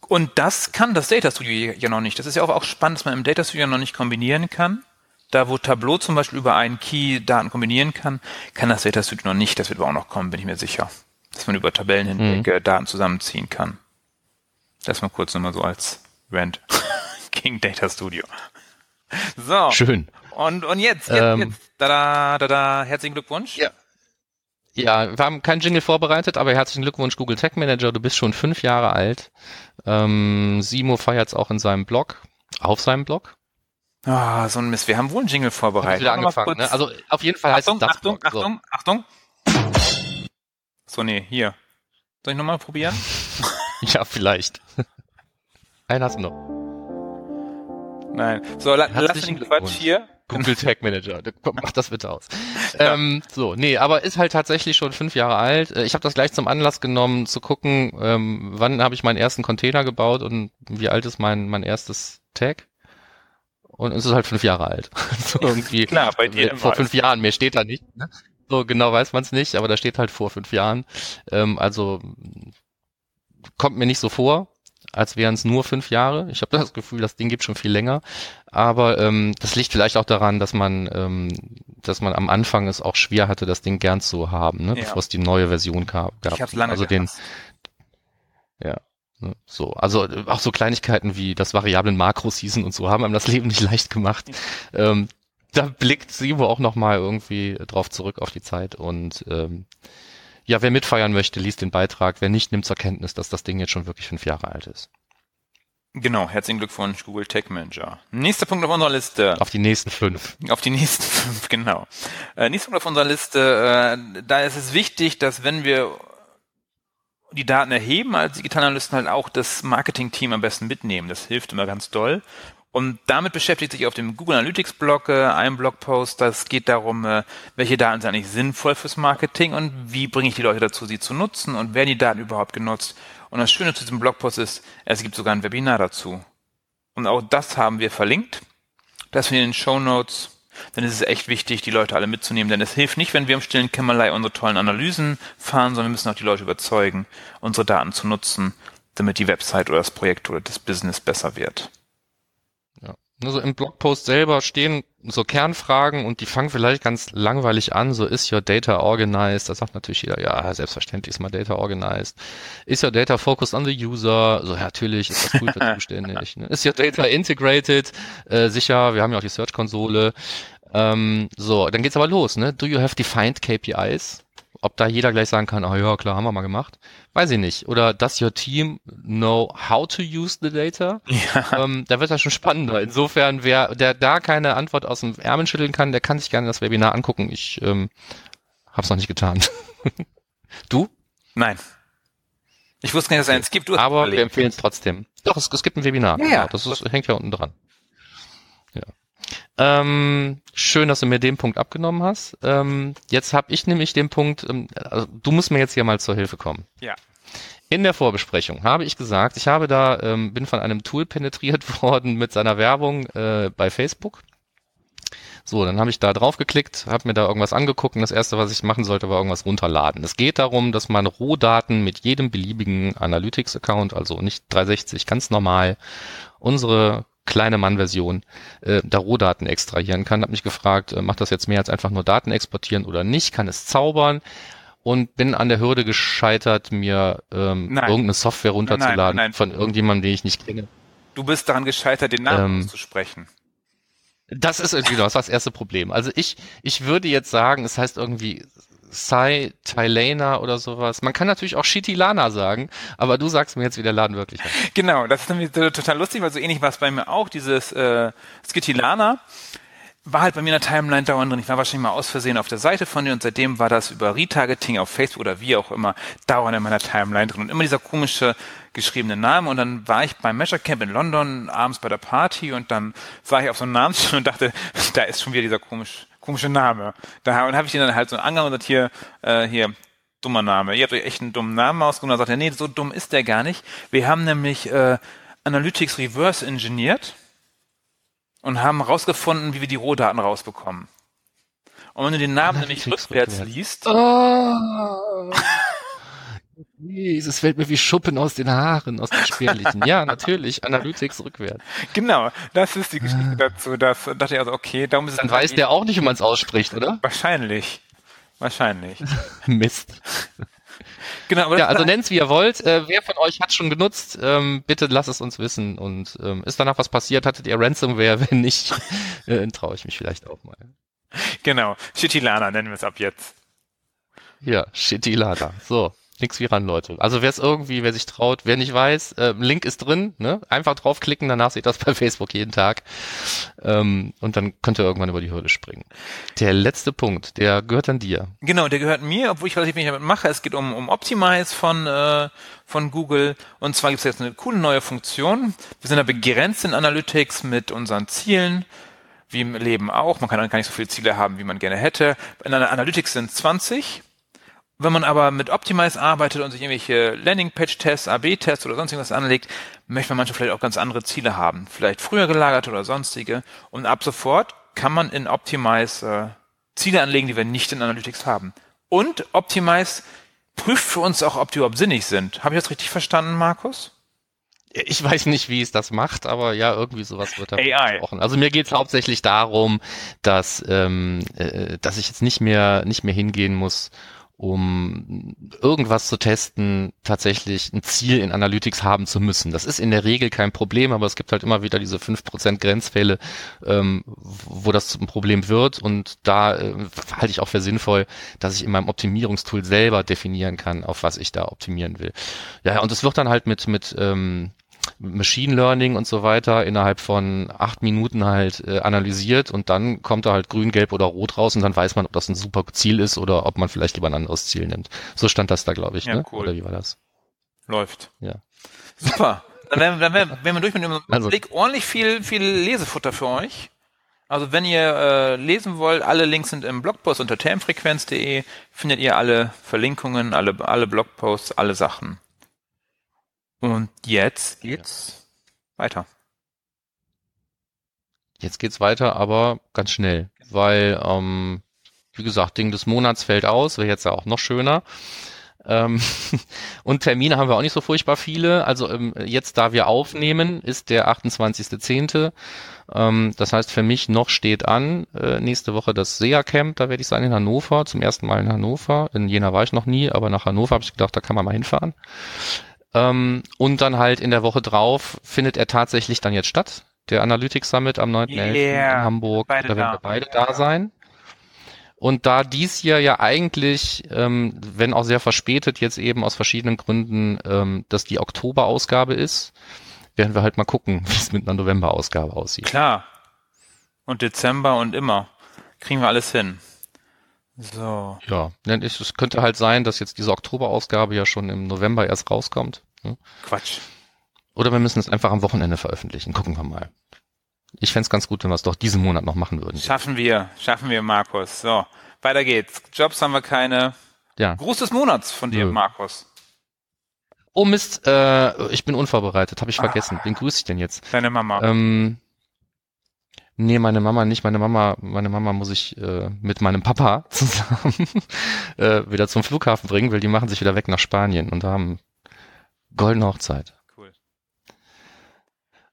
S2: Und das kann das Data Studio ja noch nicht. Das ist ja auch spannend, dass man im Data Studio noch nicht kombinieren kann. Da, wo Tableau zum Beispiel über einen Key Daten kombinieren kann, kann das Data Studio noch nicht. Das wird aber auch noch kommen, bin ich mir sicher. Dass man über Tabellen hinweg mhm. Daten zusammenziehen kann. Das mal kurz nochmal so als Rant (laughs) gegen Data Studio.
S1: So. Schön.
S2: Und, und jetzt, jetzt, ähm, jetzt. Da, da, da, da. Herzlichen Glückwunsch.
S1: Ja. Ja, wir haben keinen Jingle vorbereitet, aber herzlichen Glückwunsch Google Tech Manager. Du bist schon fünf Jahre alt. Ähm, Simo feiert es auch in seinem Blog, auf seinem Blog.
S2: Ah, oh, so ein Mist. Wir haben wohl einen Jingle vorbereitet.
S1: Wieder angefangen, ne? Also auf jeden Fall
S2: Achtung,
S1: heißt
S2: es das Achtung, Blog. Achtung, so. Achtung. So, nee, hier. Soll ich nochmal probieren? (laughs)
S1: ja, vielleicht. (laughs) Einen hast du noch.
S2: Nein. So, la lass den Quatsch hier.
S1: Google Tag Manager. (laughs) Mach das bitte aus. Ja. Ähm, so, nee, aber ist halt tatsächlich schon fünf Jahre alt. Äh, ich habe das gleich zum Anlass genommen, zu gucken, ähm, wann habe ich meinen ersten Container gebaut und wie alt ist mein, mein erstes Tag. Und es ist halt fünf Jahre alt. (laughs) so irgendwie
S2: Klar, bei dir
S1: vor fünf Jahren, mehr steht da nicht. Ne? So genau weiß man es nicht, aber da steht halt vor fünf Jahren. Ähm, also kommt mir nicht so vor als wären es nur fünf Jahre. Ich habe das Gefühl, das Ding gibt schon viel länger. Aber ähm, das liegt vielleicht auch daran, dass man, ähm, dass man am Anfang es auch schwer hatte, das Ding gern zu haben, ne? Ja. bevor es die neue Version gab.
S2: Ich hab's lange
S1: also den, ja. Ne, so, also auch so Kleinigkeiten wie das variablen Makros hießen und so haben einem das Leben nicht leicht gemacht. Ähm, da blickt Sibo auch nochmal irgendwie drauf zurück auf die Zeit und ähm, ja, wer mitfeiern möchte, liest den Beitrag. Wer nicht, nimmt zur Kenntnis, dass das Ding jetzt schon wirklich fünf Jahre alt ist.
S2: Genau, herzlichen Glückwunsch, Google Tech Manager. Nächster Punkt auf unserer Liste.
S1: Auf die nächsten fünf.
S2: Auf die nächsten (laughs) fünf, genau. Äh, nächster Punkt auf unserer Liste, äh, da ist es wichtig, dass wenn wir die Daten erheben als Digitalanalysten halt auch das Marketing-Team am besten mitnehmen. Das hilft immer ganz doll. Und damit beschäftigt sich auf dem Google Analytics Blog äh, ein Blogpost. Das geht darum, äh, welche Daten sind eigentlich sinnvoll fürs Marketing und wie bringe ich die Leute dazu, sie zu nutzen und werden die Daten überhaupt genutzt. Und das Schöne zu diesem Blogpost ist, es gibt sogar ein Webinar dazu. Und auch das haben wir verlinkt. Das sind in den Show Notes. Denn es ist echt wichtig, die Leute alle mitzunehmen, denn es hilft nicht, wenn wir im stillen Kämmerlei unsere tollen Analysen fahren, sondern wir müssen auch die Leute überzeugen, unsere Daten zu nutzen, damit die Website oder das Projekt oder das Business besser wird.
S1: Also im Blogpost selber stehen so Kernfragen und die fangen vielleicht ganz langweilig an. So ist your data organized? Da sagt natürlich jeder, ja, selbstverständlich ist mal data organized. Ist your data focused on the user? So, ja, natürlich ist das Tool für (laughs) zuständig. Ne? Ist your data integrated? Äh, sicher, wir haben ja auch die Search-Konsole. Ähm, so, dann geht's aber los. Ne? Do you have defined KPIs? Ob da jeder gleich sagen kann, ah oh ja, klar, haben wir mal gemacht. Weiß ich nicht. Oder does your team know how to use the data? Ja. Ähm, da wird das schon spannender. Insofern, wer der da keine Antwort aus dem Ärmel schütteln kann, der kann sich gerne das Webinar angucken. Ich ähm, habe es noch nicht getan. (laughs) du?
S2: Nein. Ich wusste gar nicht, dass es eins gibt.
S1: Aber wir empfehlen es trotzdem. Doch, es, es, gibt ein Webinar. Ja, ja. Das ist, hängt ja unten dran. Ja. Ähm, schön, dass du mir den Punkt abgenommen hast. Ähm, jetzt habe ich nämlich den Punkt, ähm, also du musst mir jetzt hier mal zur Hilfe kommen.
S2: Ja.
S1: In der Vorbesprechung habe ich gesagt, ich habe da, ähm, bin von einem Tool penetriert (laughs) worden mit seiner Werbung äh, bei Facebook. So, dann habe ich da drauf geklickt, habe mir da irgendwas angeguckt und das erste, was ich machen sollte, war irgendwas runterladen. Es geht darum, dass man Rohdaten mit jedem beliebigen Analytics-Account, also nicht 360, ganz normal, unsere kleine Mann-Version äh, da Rohdaten extrahieren kann. Hab mich gefragt, äh, macht das jetzt mehr als einfach nur Daten exportieren oder nicht? Kann es zaubern? Und bin an der Hürde gescheitert, mir ähm, irgendeine Software runterzuladen nein, nein, nein. von irgendjemandem, den ich nicht kenne.
S2: Du bist daran gescheitert, den Namen ähm, zu sprechen.
S1: Das ist irgendwie genau, das war das erste Problem. Also ich, ich würde jetzt sagen, es heißt irgendwie Sai Tylana oder sowas. Man kann natürlich auch Shitilana sagen, aber du sagst mir jetzt, wie der Laden wirklich heißt.
S2: Genau, das ist nämlich total lustig, weil so ähnlich war es bei mir auch, dieses äh, Skitilana war halt bei mir in der Timeline dauernd drin. Ich war wahrscheinlich mal aus Versehen auf der Seite von dir und seitdem war das über Retargeting auf Facebook oder wie auch immer dauernd in meiner Timeline drin. Und immer dieser komische geschriebene Name und dann war ich beim Measure Camp in London abends bei der Party und dann sah ich auf so einen Namen und dachte, (laughs) da ist schon wieder dieser komische komische Name. Da und habe ich ihn dann halt so angehauen und hier, äh, hier, dummer Name. Ihr habt euch echt einen dummen Namen. Und dann sagt er, nee, so dumm ist der gar nicht. Wir haben nämlich äh, Analytics Reverse engineert und haben rausgefunden, wie wir die Rohdaten rausbekommen. Und wenn du den Namen Analytics nämlich rückwärts, rückwärts. liest. Oh.
S1: Es fällt mir wie Schuppen aus den Haaren, aus den spärlichen. ja, natürlich, Analytics rückwärts.
S2: Genau, das ist die Geschichte dazu. Das dachte ich also, okay, darum ist
S1: Dann es weiß der auch nicht, wie man es ausspricht, oder?
S2: Wahrscheinlich. Wahrscheinlich. (laughs)
S1: Mist. Genau, ja, also nennt's wie ihr wollt. Äh, wer von euch hat schon genutzt? Ähm, bitte lasst es uns wissen. Und ähm, ist danach was passiert? Hattet ihr Ransomware? Wenn nicht, (laughs) äh, traue ich mich vielleicht auch mal.
S2: Genau, Shitilana nennen wir es ab jetzt.
S1: Ja, Shitilana. So. Nix wie ran, Leute. Also wer es irgendwie, wer sich traut, wer nicht weiß, äh, Link ist drin, ne? Einfach draufklicken, danach seht das (laughs) bei Facebook jeden Tag. Ähm, und dann könnt ihr irgendwann über die Hürde springen. Der letzte Punkt, der gehört an dir.
S2: Genau, der gehört mir, obwohl ich relativ wenig damit mache. Es geht um, um Optimize von, äh, von Google. Und zwar gibt es jetzt eine coole neue Funktion. Wir sind da begrenzt in Analytics mit unseren Zielen wie im Leben auch. Man kann dann gar nicht so viele Ziele haben, wie man gerne hätte. In einer Analytics sind 20 wenn man aber mit Optimize arbeitet und sich irgendwelche Landing-Page-Tests, AB-Tests oder sonst irgendwas anlegt, möchte man manchmal vielleicht auch ganz andere Ziele haben. Vielleicht früher gelagert oder sonstige. Und ab sofort kann man in Optimize äh, Ziele anlegen, die wir nicht in Analytics haben. Und Optimize prüft für uns auch, ob die überhaupt sinnig sind. Habe ich das richtig verstanden, Markus?
S1: Ich weiß nicht, wie es das macht, aber ja, irgendwie sowas wird da AI. gesprochen. Also mir geht es hauptsächlich darum, dass, ähm, äh, dass ich jetzt nicht mehr, nicht mehr hingehen muss um irgendwas zu testen, tatsächlich ein Ziel in Analytics haben zu müssen. Das ist in der Regel kein Problem, aber es gibt halt immer wieder diese 5% Grenzfälle, ähm, wo das ein Problem wird und da äh, halte ich auch für sinnvoll, dass ich in meinem Optimierungstool selber definieren kann, auf was ich da optimieren will. Ja, und es wird dann halt mit, mit ähm, Machine Learning und so weiter innerhalb von acht Minuten halt äh, analysiert und dann kommt da halt grün, gelb oder rot raus und dann weiß man, ob das ein super Ziel ist oder ob man vielleicht lieber ein anderes Ziel nimmt. So stand das da, glaube ich. Ja, ne? cool. Oder wie war das?
S2: Läuft.
S1: Ja.
S2: Super. Dann werden, dann werden, werden wir durch mit dem (laughs) also, Blick ordentlich viel, viel Lesefutter für euch. Also wenn ihr äh, lesen wollt, alle Links sind im Blogpost unter termfrequenz.de, findet ihr alle Verlinkungen, alle, alle Blogposts, alle Sachen. Und jetzt geht's ja. weiter.
S1: Jetzt geht's weiter, aber ganz schnell, weil, ähm, wie gesagt, Ding des Monats fällt aus, wäre jetzt ja auch noch schöner. Ähm, (laughs) und Termine haben wir auch nicht so furchtbar viele. Also ähm, jetzt, da wir aufnehmen, ist der 28.10. Ähm, das heißt, für mich noch steht an, äh, nächste Woche das SEA-Camp, da werde ich sein in Hannover, zum ersten Mal in Hannover. In Jena war ich noch nie, aber nach Hannover habe ich gedacht, da kann man mal hinfahren. Ähm, und dann halt in der Woche drauf findet er tatsächlich dann jetzt statt. Der Analytics Summit am 9.11. Yeah, in Hamburg. Da werden wir beide da sein. Und da dies hier ja eigentlich, ähm, wenn auch sehr verspätet, jetzt eben aus verschiedenen Gründen, ähm, dass die Oktoberausgabe ist, werden wir halt mal gucken, (laughs) wie es mit einer Novemberausgabe aussieht.
S2: Klar. Und Dezember und immer. Kriegen wir alles hin. So.
S1: Ja, es könnte halt sein, dass jetzt diese Oktoberausgabe ja schon im November erst rauskommt.
S2: Ne? Quatsch.
S1: Oder wir müssen es einfach am Wochenende veröffentlichen. Gucken wir mal. Ich fände ganz gut, wenn wir es doch diesen Monat noch machen würden.
S2: Schaffen wir, schaffen wir, Markus. So, weiter geht's. Jobs haben wir keine. Ja. Gruß des Monats von dir, Nö. Markus.
S1: Oh Mist, äh, ich bin unvorbereitet, habe ich ah. vergessen. Wen grüße ich denn jetzt?
S2: Deine Mama.
S1: Ähm, nee, meine Mama nicht. Meine Mama, meine Mama muss ich äh, mit meinem Papa (laughs) zusammen äh, wieder zum Flughafen bringen, weil die machen sich wieder weg nach Spanien und haben goldene Hochzeit. Cool.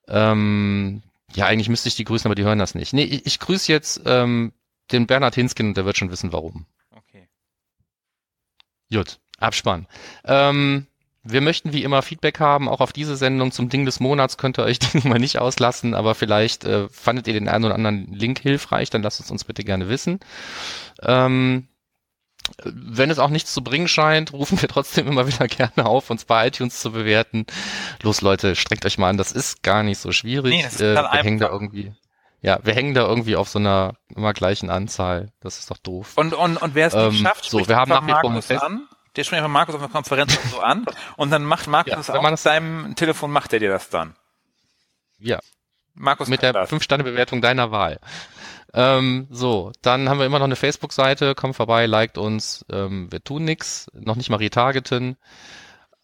S1: Ähm, ja, eigentlich müsste ich die grüßen, aber die hören das nicht. Nee, ich, ich grüße jetzt ähm, den Bernhard Hinskin und der wird schon wissen, warum.
S2: Okay.
S1: Gut, Abspann. Ähm, wir möchten wie immer Feedback haben, auch auf diese Sendung zum Ding des Monats könnt ihr euch (laughs) den mal nicht auslassen, aber vielleicht äh, fandet ihr den einen oder anderen Link hilfreich, dann lasst es uns bitte gerne wissen. Ähm, wenn es auch nichts zu bringen scheint, rufen wir trotzdem immer wieder (laughs) gerne auf, uns bei iTunes zu bewerten. Los Leute, strengt euch mal an, das ist gar nicht so schwierig. Nee, das ist äh, wir hängen da irgendwie, ja, wir hängen da irgendwie auf so einer immer gleichen Anzahl. Das ist doch doof.
S2: Und, und, und wer es nicht ähm, schafft,
S1: so, wir haben nach wie vor
S2: Markus an. Der spricht einfach Markus auf einer Konferenz so an und dann macht Markus ja, das auch mit seinem Telefon, macht er dir das dann.
S1: Ja. Markus mit der 5-Sterne-Bewertung deiner Wahl. Ähm, so, dann haben wir immer noch eine Facebook-Seite, kommt vorbei, liked uns, ähm, wir tun nix, noch nicht mal retargeten.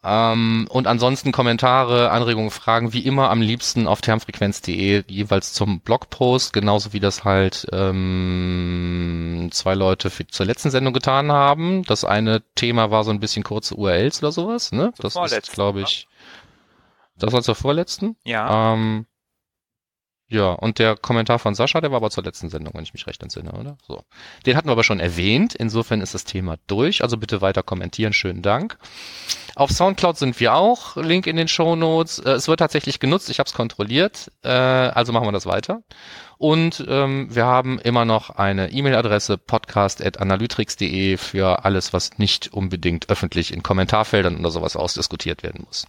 S1: Ähm, und ansonsten Kommentare, Anregungen, Fragen, wie immer am liebsten auf termfrequenz.de, jeweils zum Blogpost, genauso wie das halt ähm, zwei Leute für, zur letzten Sendung getan haben. Das eine Thema war so ein bisschen kurze URLs oder sowas, ne? Das ist, glaube ich. Das war zur vorletzten?
S2: Ja.
S1: Ähm, ja, und der Kommentar von Sascha, der war aber zur letzten Sendung, wenn ich mich recht entsinne, oder? So. Den hatten wir aber schon erwähnt. Insofern ist das Thema durch. Also bitte weiter kommentieren. Schönen Dank. Auf Soundcloud sind wir auch. Link in den Show Notes. Äh, es wird tatsächlich genutzt. Ich habe es kontrolliert. Äh, also machen wir das weiter. Und ähm, wir haben immer noch eine E-Mail-Adresse podcast.analytrix.de für alles, was nicht unbedingt öffentlich in Kommentarfeldern oder sowas ausdiskutiert werden muss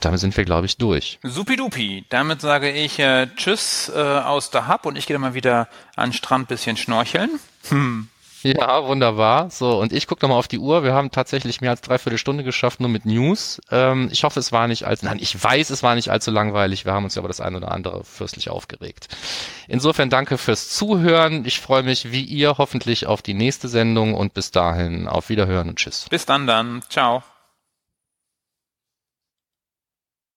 S1: damit sind wir, glaube ich, durch.
S2: Supidupi. Damit sage ich äh, Tschüss äh, aus der Hub und ich gehe dann mal wieder an den Strand bisschen schnorcheln. Hm.
S1: Ja, wunderbar. So, und ich gucke nochmal auf die Uhr. Wir haben tatsächlich mehr als dreiviertel Stunde geschafft, nur mit News. Ähm, ich hoffe, es war nicht allzu, nein, ich weiß, es war nicht allzu langweilig. Wir haben uns ja aber das eine oder andere fürstlich aufgeregt. Insofern danke fürs Zuhören. Ich freue mich, wie ihr, hoffentlich auf die nächste Sendung und bis dahin auf Wiederhören und Tschüss.
S2: Bis dann dann. Ciao.